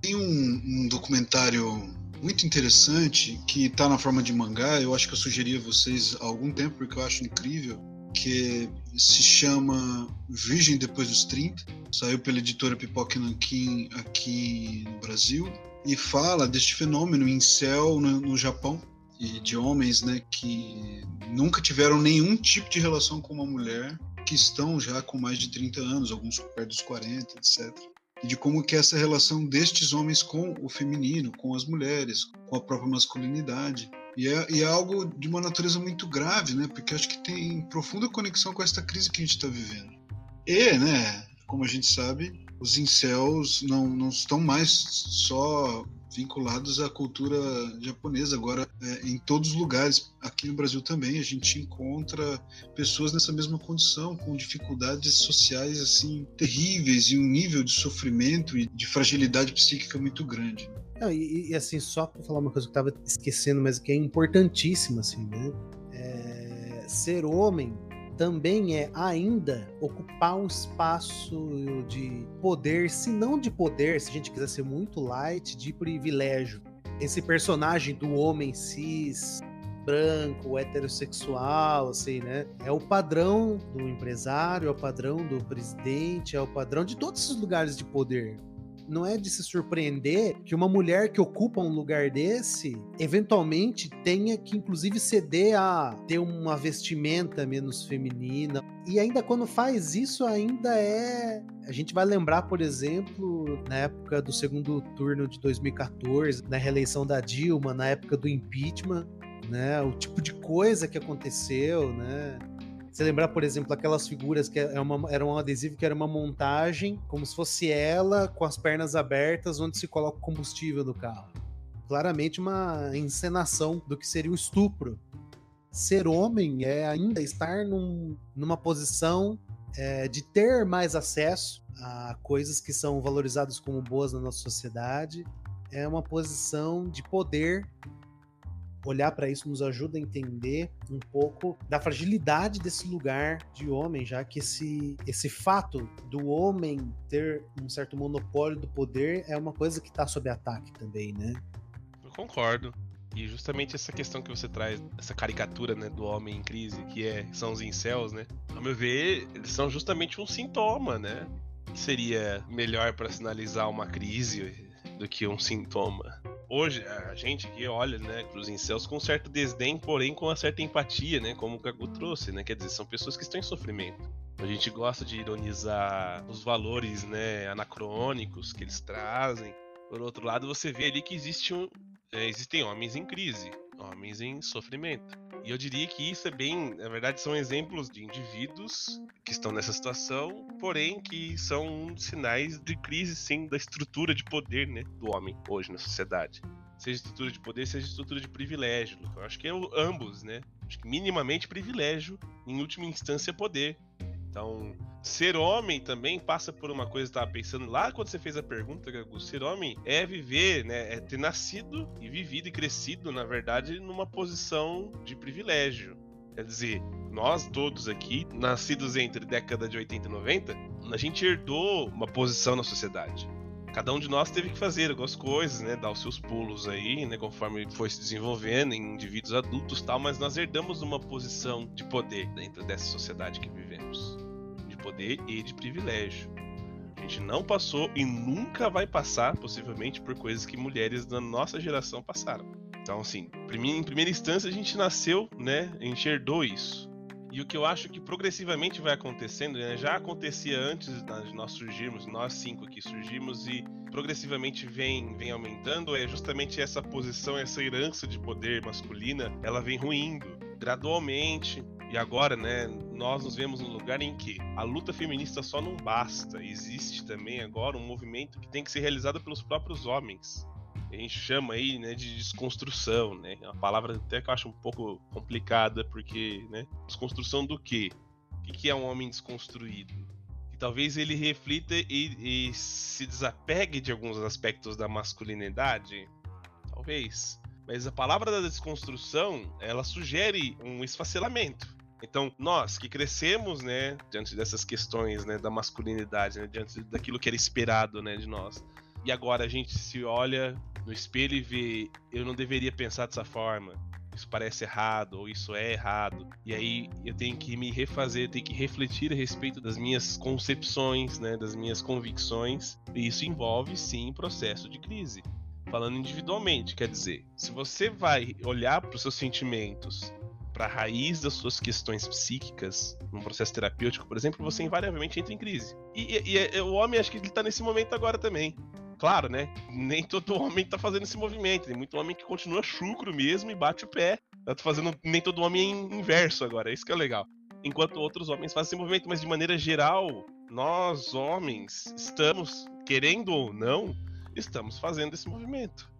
[SPEAKER 2] Tem um, um documentário muito interessante que está na forma de mangá. Eu acho que eu sugeri a vocês há algum tempo porque eu acho incrível que se chama Virgem Depois dos 30, saiu pela editora Pipoca Nankin aqui no Brasil, e fala deste fenômeno em céu no, no Japão, e de homens né, que nunca tiveram nenhum tipo de relação com uma mulher, que estão já com mais de 30 anos, alguns perto dos 40, etc. E de como que é essa relação destes homens com o feminino, com as mulheres, com a própria masculinidade. E é, e é, algo de uma natureza muito grave, né? Porque acho que tem profunda conexão com esta crise que a gente está vivendo. E, né, como a gente sabe, os incels não, não estão mais só vinculados à cultura japonesa. Agora, é, em todos os lugares, aqui no Brasil também, a gente encontra pessoas nessa mesma condição, com dificuldades sociais assim terríveis e um nível de sofrimento e de fragilidade psíquica muito grande.
[SPEAKER 1] Não, e, e, assim, só para falar uma coisa que eu tava esquecendo, mas que é importantíssima, assim, né? É, ser homem também é ainda ocupar um espaço de poder, se não de poder, se a gente quiser ser muito light, de privilégio. Esse personagem do homem cis, branco, heterossexual, assim, né? É o padrão do empresário, é o padrão do presidente, é o padrão de todos esses lugares de poder não é de se surpreender que uma mulher que ocupa um lugar desse, eventualmente tenha que, inclusive, ceder a ter uma vestimenta menos feminina. E ainda quando faz isso, ainda é. A gente vai lembrar, por exemplo, na época do segundo turno de 2014, na reeleição da Dilma, na época do impeachment, né? O tipo de coisa que aconteceu, né? Você lembrar, por exemplo, aquelas figuras que é uma, era um adesivo que era uma montagem, como se fosse ela com as pernas abertas, onde se coloca o combustível do carro. Claramente uma encenação do que seria o estupro. Ser homem é ainda estar num, numa posição é, de ter mais acesso a coisas que são valorizadas como boas na nossa sociedade. É uma posição de poder olhar para isso nos ajuda a entender um pouco da fragilidade desse lugar de homem, já que esse, esse fato do homem ter um certo monopólio do poder é uma coisa que está sob ataque também, né?
[SPEAKER 5] Eu concordo. E justamente essa questão que você traz, essa caricatura né, do homem em crise, que é, são os incels, né? Ao meu ver, eles são justamente um sintoma, né? Seria melhor para sinalizar uma crise do que um sintoma. Hoje, a gente aqui olha, né, para os incels com certo desdém, porém com uma certa empatia, né? Como o Kagu trouxe, né? Quer dizer, são pessoas que estão em sofrimento. A gente gosta de ironizar os valores, né, anacrônicos que eles trazem. Por outro lado, você vê ali que existe um, é, existem homens em crise, homens em sofrimento. E eu diria que isso é bem, na verdade, são exemplos de indivíduos que estão nessa situação, porém que são sinais de crise, sim, da estrutura de poder, né, do homem hoje na sociedade. Seja estrutura de poder, seja estrutura de privilégio. Eu acho que é ambos, né? Acho que minimamente privilégio, em última instância poder. Então, ser homem também passa por uma coisa que eu estava pensando lá quando você fez a pergunta, Gagu. Ser homem é viver, né? É ter nascido e vivido e crescido, na verdade, numa posição de privilégio. Quer dizer, nós todos aqui, nascidos entre década de 80 e 90, a gente herdou uma posição na sociedade. Cada um de nós teve que fazer algumas coisas, né? Dar os seus pulos aí, né? Conforme foi se desenvolvendo em indivíduos adultos tal, mas nós herdamos uma posição de poder dentro dessa sociedade que vivemos poder e de privilégio. A gente não passou e nunca vai passar, possivelmente, por coisas que mulheres da nossa geração passaram. Então, assim, em primeira instância a gente nasceu, né, enxerdou isso. E o que eu acho que progressivamente vai acontecendo, né, já acontecia antes de nós surgirmos, nós cinco aqui surgimos e progressivamente vem, vem aumentando, é justamente essa posição, essa herança de poder masculina, ela vem ruindo gradualmente, e agora, né, nós nos vemos num lugar em que a luta feminista só não basta. Existe também agora um movimento que tem que ser realizado pelos próprios homens. A gente chama aí, né, de desconstrução, né? É uma palavra até que eu acho um pouco complicada, porque, né, desconstrução do quê? O que é um homem desconstruído? Que talvez ele reflita e, e se desapegue de alguns aspectos da masculinidade, talvez. Mas a palavra da desconstrução, ela sugere um esfacelamento então, nós que crescemos, né, diante dessas questões, né, da masculinidade, né, diante daquilo que era esperado, né, de nós. E agora a gente se olha no espelho e vê, eu não deveria pensar dessa forma. Isso parece errado ou isso é errado. E aí eu tenho que me refazer, tenho que refletir a respeito das minhas concepções, né, das minhas convicções. E isso envolve sim processo de crise. Falando individualmente, quer dizer, se você vai olhar para os seus sentimentos para a raiz das suas questões psíquicas, num processo terapêutico, por exemplo, você invariavelmente entra em crise. E, e, e o homem, acho que ele está nesse momento agora também. Claro, né? Nem todo homem está fazendo esse movimento. Tem muito homem que continua chucro mesmo e bate o pé. Tô fazendo nem todo homem é inverso agora, isso que é legal. Enquanto outros homens fazem esse movimento, mas de maneira geral, nós homens estamos, querendo ou não, estamos fazendo esse movimento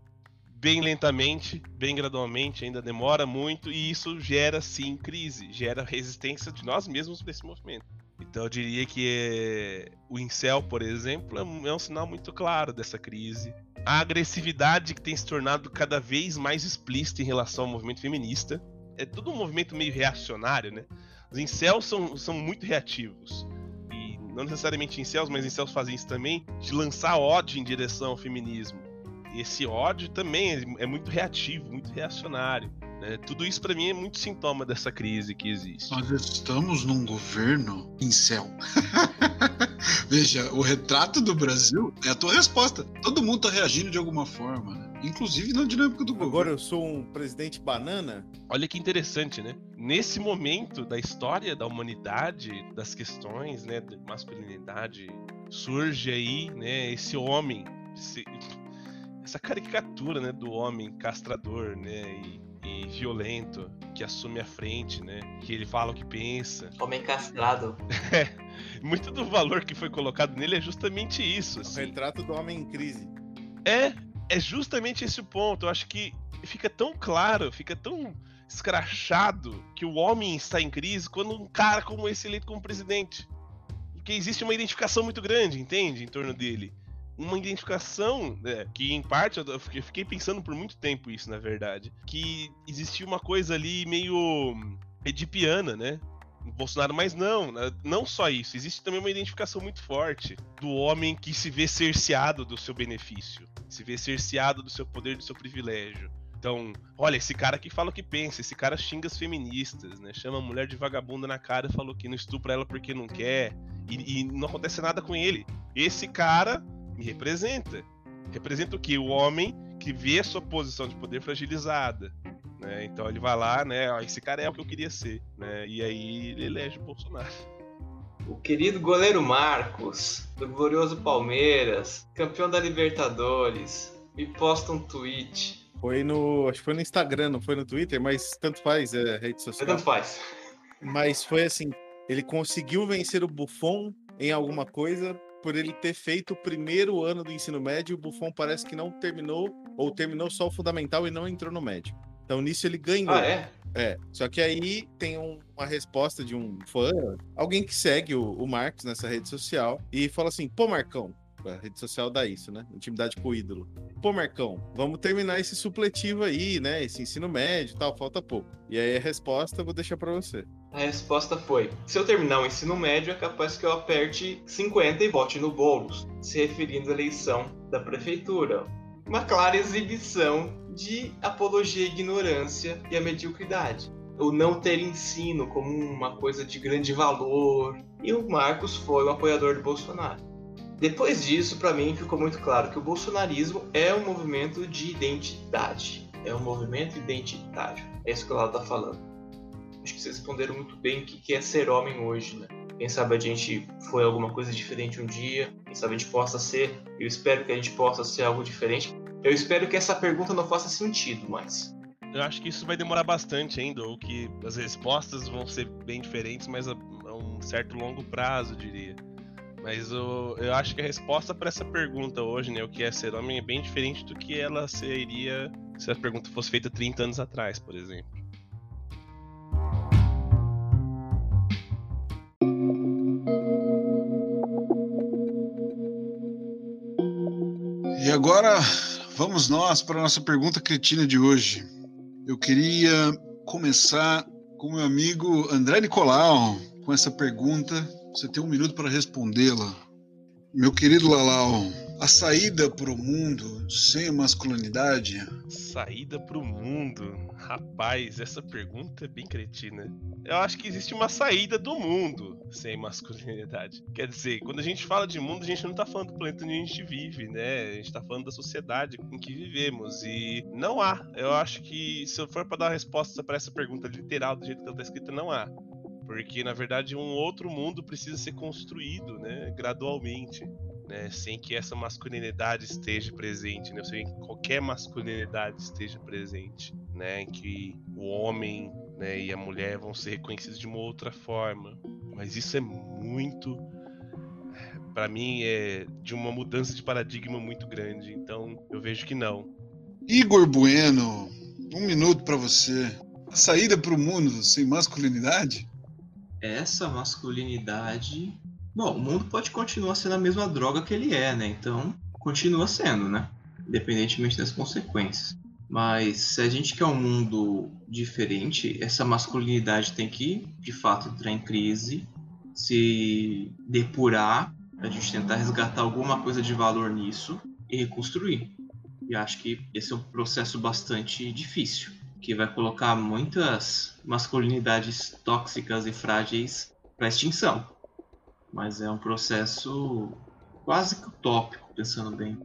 [SPEAKER 5] bem lentamente, bem gradualmente, ainda demora muito e isso gera sim crise, gera resistência de nós mesmos para esse movimento. Então eu diria que é... o incel, por exemplo, é um, é um sinal muito claro dessa crise. A agressividade que tem se tornado cada vez mais explícita em relação ao movimento feminista. É todo um movimento meio reacionário, né? Os incels são, são muito reativos. E não necessariamente incels, mas incels fazem isso também, de lançar ódio em direção ao feminismo esse ódio também é muito reativo, muito reacionário. Né? Tudo isso para mim é muito sintoma dessa crise que existe.
[SPEAKER 2] Nós estamos num governo em céu. Veja, o retrato do Brasil é a tua resposta. Todo mundo tá reagindo de alguma forma, né? inclusive na dinâmica do governo.
[SPEAKER 3] Agora eu sou um presidente banana.
[SPEAKER 5] Olha que interessante, né? Nesse momento da história da humanidade, das questões, né, de masculinidade, surge aí, né, esse homem, esse, essa caricatura, né, do homem castrador, né, e, e, violento, que assume a frente, né, que ele fala o que pensa.
[SPEAKER 4] Homem castrado.
[SPEAKER 5] É, muito do valor que foi colocado nele é justamente isso. Assim.
[SPEAKER 3] O retrato do homem em crise.
[SPEAKER 5] É, é justamente esse o ponto. Eu acho que fica tão claro, fica tão escrachado que o homem está em crise quando um cara como esse eleito como presidente. Porque existe uma identificação muito grande, entende? Em torno dele uma identificação né, que, em parte, eu fiquei pensando por muito tempo isso, na verdade, que existia uma coisa ali meio edipiana, né? Bolsonaro, mas não, né, não só isso, existe também uma identificação muito forte do homem que se vê cerceado do seu benefício, se vê cerceado do seu poder, do seu privilégio. Então, olha, esse cara aqui fala o que pensa, esse cara xinga as feministas, né? Chama a mulher de vagabunda na cara e falou que não estupra ela porque não quer, e, e não acontece nada com ele. Esse cara me representa. Representa o quê? O homem que vê a sua posição de poder fragilizada. Né? Então ele vai lá, né? Ó, esse cara é o que eu queria ser. Né? E aí ele elege o Bolsonaro.
[SPEAKER 4] O querido goleiro Marcos, do glorioso Palmeiras, campeão da Libertadores, me posta um tweet.
[SPEAKER 3] Foi no. Acho que foi no Instagram, não foi no Twitter, mas tanto faz, é rede social.
[SPEAKER 4] Tanto faz.
[SPEAKER 3] Mas foi assim: ele conseguiu vencer o Buffon em alguma coisa por ele ter feito o primeiro ano do ensino médio, o Buffon parece que não terminou, ou terminou só o fundamental e não entrou no médio. Então nisso ele ganhou.
[SPEAKER 4] Ah, é?
[SPEAKER 3] É. Só que aí tem um, uma resposta de um fã, alguém que segue o, o Marcos nessa rede social, e fala assim: pô, Marcão, a rede social dá isso, né? Intimidade com o ídolo. Pô, Marcão, vamos terminar esse supletivo aí, né? Esse ensino médio e tal, falta pouco. E aí a resposta eu vou deixar para você.
[SPEAKER 4] A resposta foi: se eu terminar o ensino médio, é capaz que eu aperte 50 e vote no Boulos, se referindo à eleição da prefeitura. Uma clara exibição de apologia à ignorância e à mediocridade. O não ter ensino como uma coisa de grande valor. E o Marcos foi um apoiador de Bolsonaro. Depois disso, para mim ficou muito claro que o bolsonarismo é um movimento de identidade. É um movimento identitário. É isso que o Lado está falando. Acho que vocês responderam muito bem o que é ser homem hoje, né? Quem sabe a gente foi alguma coisa diferente um dia, quem sabe a gente possa ser. Eu espero que a gente possa ser algo diferente. Eu espero que essa pergunta não faça sentido, mas.
[SPEAKER 5] Eu acho que isso vai demorar bastante ainda, ou que as respostas vão ser bem diferentes, mas a, a um certo longo prazo, diria. Mas eu, eu acho que a resposta para essa pergunta hoje, né, o que é ser homem, é bem diferente do que ela seria se a pergunta fosse feita 30 anos atrás, por exemplo.
[SPEAKER 2] E agora vamos nós para a nossa pergunta cretina de hoje. Eu queria começar com meu amigo André Nicolau com essa pergunta você tem um minuto para respondê-la. Meu querido Lalau, a saída para o mundo sem masculinidade?
[SPEAKER 5] Saída para o mundo? Rapaz, essa pergunta é bem cretina. Eu acho que existe uma saída do mundo sem masculinidade. Quer dizer, quando a gente fala de mundo, a gente não está falando do planeta onde a gente vive, né? A gente está falando da sociedade em que vivemos. E não há. Eu acho que se eu for para dar uma resposta para essa pergunta literal, do jeito que ela está escrita, não há. Porque, na verdade, um outro mundo precisa ser construído, né, gradualmente, né, sem que essa masculinidade esteja presente, né, sem que qualquer masculinidade esteja presente, né, em que o homem né, e a mulher vão ser reconhecidos de uma outra forma. Mas isso é muito, para mim, é de uma mudança de paradigma muito grande. Então, eu vejo que não.
[SPEAKER 2] Igor Bueno, um minuto para você. A saída para o mundo sem masculinidade?
[SPEAKER 4] essa masculinidade. Bom, o mundo pode continuar sendo a mesma droga que ele é, né? Então, continua sendo, né? Independentemente das consequências. Mas se a gente quer um mundo diferente, essa masculinidade tem que, de fato, entrar em crise, se depurar, a gente tentar resgatar alguma coisa de valor nisso e reconstruir. E acho que esse é um processo bastante difícil que vai colocar muitas masculinidades tóxicas e frágeis para extinção. Mas é um processo quase que utópico, pensando bem.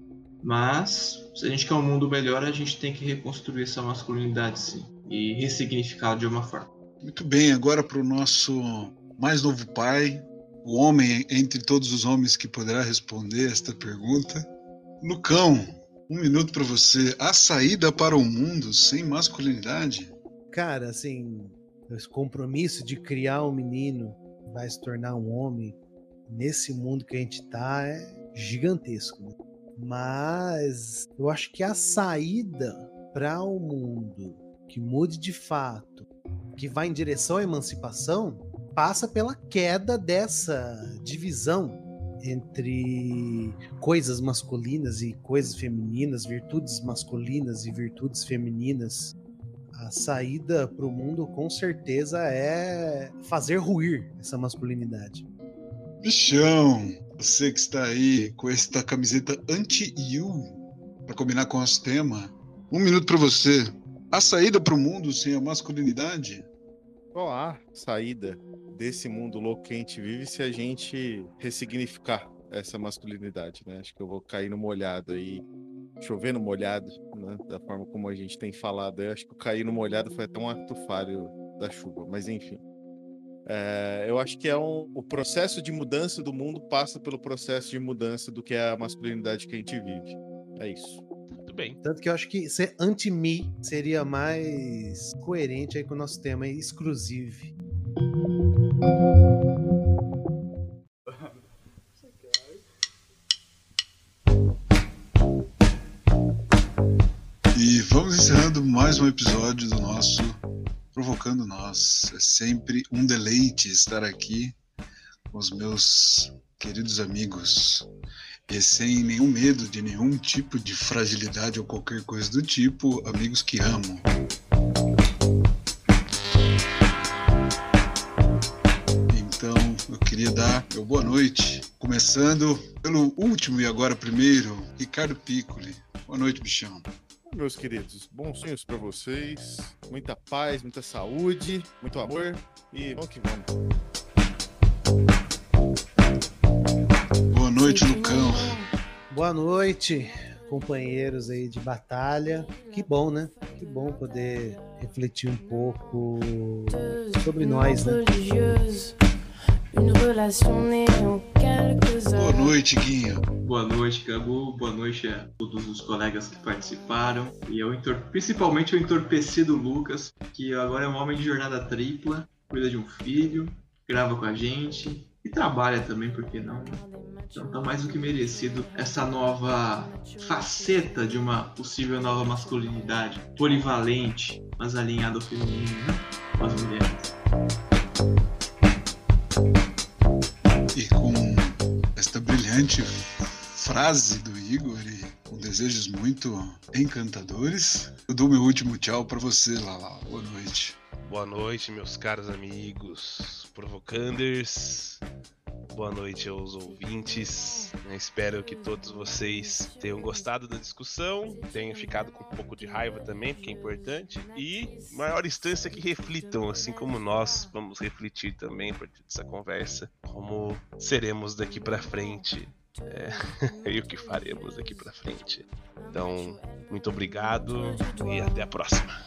[SPEAKER 4] Mas, se a gente quer um mundo melhor, a gente tem que reconstruir essa masculinidade, sim. E ressignificá-la de uma forma.
[SPEAKER 2] Muito bem, agora para o nosso mais novo pai, o homem entre todos os homens que poderá responder esta pergunta. Lucão, um minuto para você. A saída para o mundo sem masculinidade?
[SPEAKER 1] Cara, assim, esse compromisso de criar um menino vai se tornar um homem nesse mundo que a gente tá é gigantesco. Mas eu acho que a saída para o um mundo que mude de fato, que vai em direção à emancipação, passa pela queda dessa divisão entre coisas masculinas e coisas femininas, virtudes masculinas e virtudes femininas, a saída para o mundo com certeza é fazer ruir essa masculinidade.
[SPEAKER 2] Bichão, você que está aí com esta camiseta anti-you para combinar com o nosso tema, um minuto para você. A saída para o mundo sem a masculinidade?
[SPEAKER 3] Qual a saída desse mundo louco que a gente vive se a gente ressignificar essa masculinidade, né? Acho que eu vou cair no molhado aí, chover no molhado, né? Da forma como a gente tem falado. Eu acho que cair no molhado foi até um ato falho da chuva, mas enfim. É, eu acho que é um, o processo de mudança do mundo passa pelo processo de mudança do que é a masculinidade que a gente vive. É isso.
[SPEAKER 5] Muito bem.
[SPEAKER 1] Tanto que eu acho que ser anti-me seria mais coerente aí com o nosso tema exclusivo.
[SPEAKER 2] E vamos encerrando mais um episódio do nosso Provocando Nós. É sempre um deleite estar aqui com os meus queridos amigos e sem nenhum medo de nenhum tipo de fragilidade ou qualquer coisa do tipo, amigos que amo. Então, eu queria dar meu boa noite, começando pelo último e agora primeiro, Ricardo Piccoli. Boa noite, bichão.
[SPEAKER 3] Meus queridos, bons sonhos para vocês, muita paz, muita saúde, muito amor e vamos que vamos.
[SPEAKER 2] Boa noite, Lucão.
[SPEAKER 1] Boa noite, companheiros aí de batalha. Que bom, né? Que bom poder refletir um pouco sobre nós, né?
[SPEAKER 2] Boa noite, Guinho.
[SPEAKER 4] Boa noite, Gabu. Boa noite a todos os colegas que participaram. E eu entor... principalmente o entorpecido Lucas, que agora é um homem de jornada tripla, cuida de um filho, grava com a gente e trabalha também, por que não? né? Então tá mais do que merecido essa nova faceta de uma possível nova masculinidade, polivalente, mas alinhada ao feminino, né? Com as mulheres.
[SPEAKER 2] E com esta brilhante frase do Igor e com desejos muito encantadores, eu dou meu último tchau para você, Lala. Boa noite.
[SPEAKER 5] Boa noite, meus caros amigos provocanders. Boa noite aos ouvintes. Eu espero que todos vocês tenham gostado da discussão, tenham ficado com um pouco de raiva também, porque é importante. E, maior instância, que reflitam, assim como nós vamos refletir também a partir dessa conversa, como seremos daqui pra frente é, e o que faremos daqui pra frente. Então, muito obrigado e até a próxima.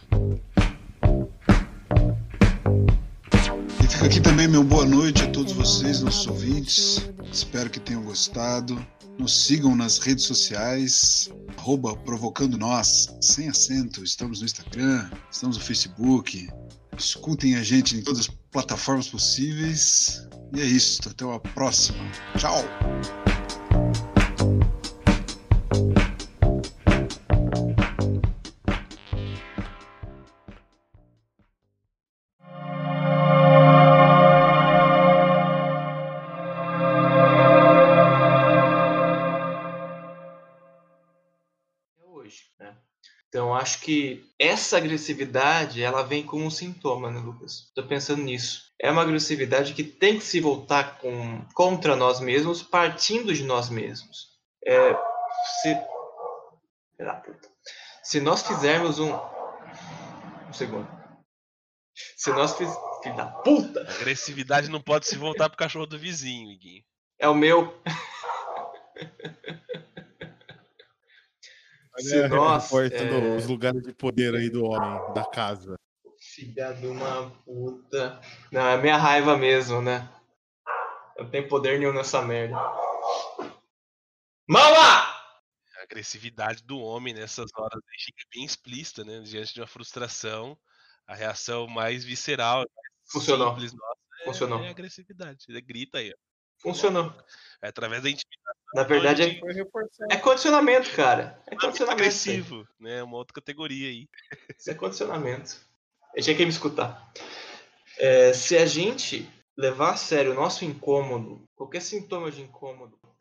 [SPEAKER 2] Fica aqui também meu boa noite a todos vocês, nossos ouvintes. Espero que tenham gostado. Nos sigam nas redes sociais, arroba Provocando Nós, sem acento. Estamos no Instagram, estamos no Facebook. Escutem a gente em todas as plataformas possíveis. E é isso, até a próxima. Tchau!
[SPEAKER 4] Acho que essa agressividade ela vem como um sintoma, né, Lucas? Tô pensando nisso. É uma agressividade que tem que se voltar com, contra nós mesmos, partindo de nós mesmos. É, se, Filha da puta. se nós fizermos um, um segundo. Se nós fiz, filho da puta,
[SPEAKER 5] A agressividade não pode se voltar pro cachorro do vizinho, Iguinho.
[SPEAKER 4] é o meu. Se nós,
[SPEAKER 3] Reforçando
[SPEAKER 4] é,
[SPEAKER 3] os lugares de poder aí do homem, da casa.
[SPEAKER 4] Filha de uma puta. Não, é minha raiva mesmo, né? Eu não tenho poder nenhum nessa merda. Mama!
[SPEAKER 5] A agressividade do homem nessas horas aí fica bem explícita, né? Diante de uma frustração, a reação mais visceral, mais
[SPEAKER 4] Funcionou.
[SPEAKER 5] simples nossa é,
[SPEAKER 4] Funcionou.
[SPEAKER 5] é a agressividade. Ele grita aí, ó.
[SPEAKER 4] Funcionou.
[SPEAKER 5] É através da intimidação.
[SPEAKER 4] Na verdade,
[SPEAKER 5] a
[SPEAKER 4] é, é condicionamento, cara. É
[SPEAKER 5] é
[SPEAKER 4] condicionamento. aí.
[SPEAKER 5] agressivo, né? Uma outra categoria aí.
[SPEAKER 4] Isso é condicionamento. Eu tinha que me escutar. É, se a gente levar a sério o nosso incômodo, qualquer sintoma de incômodo,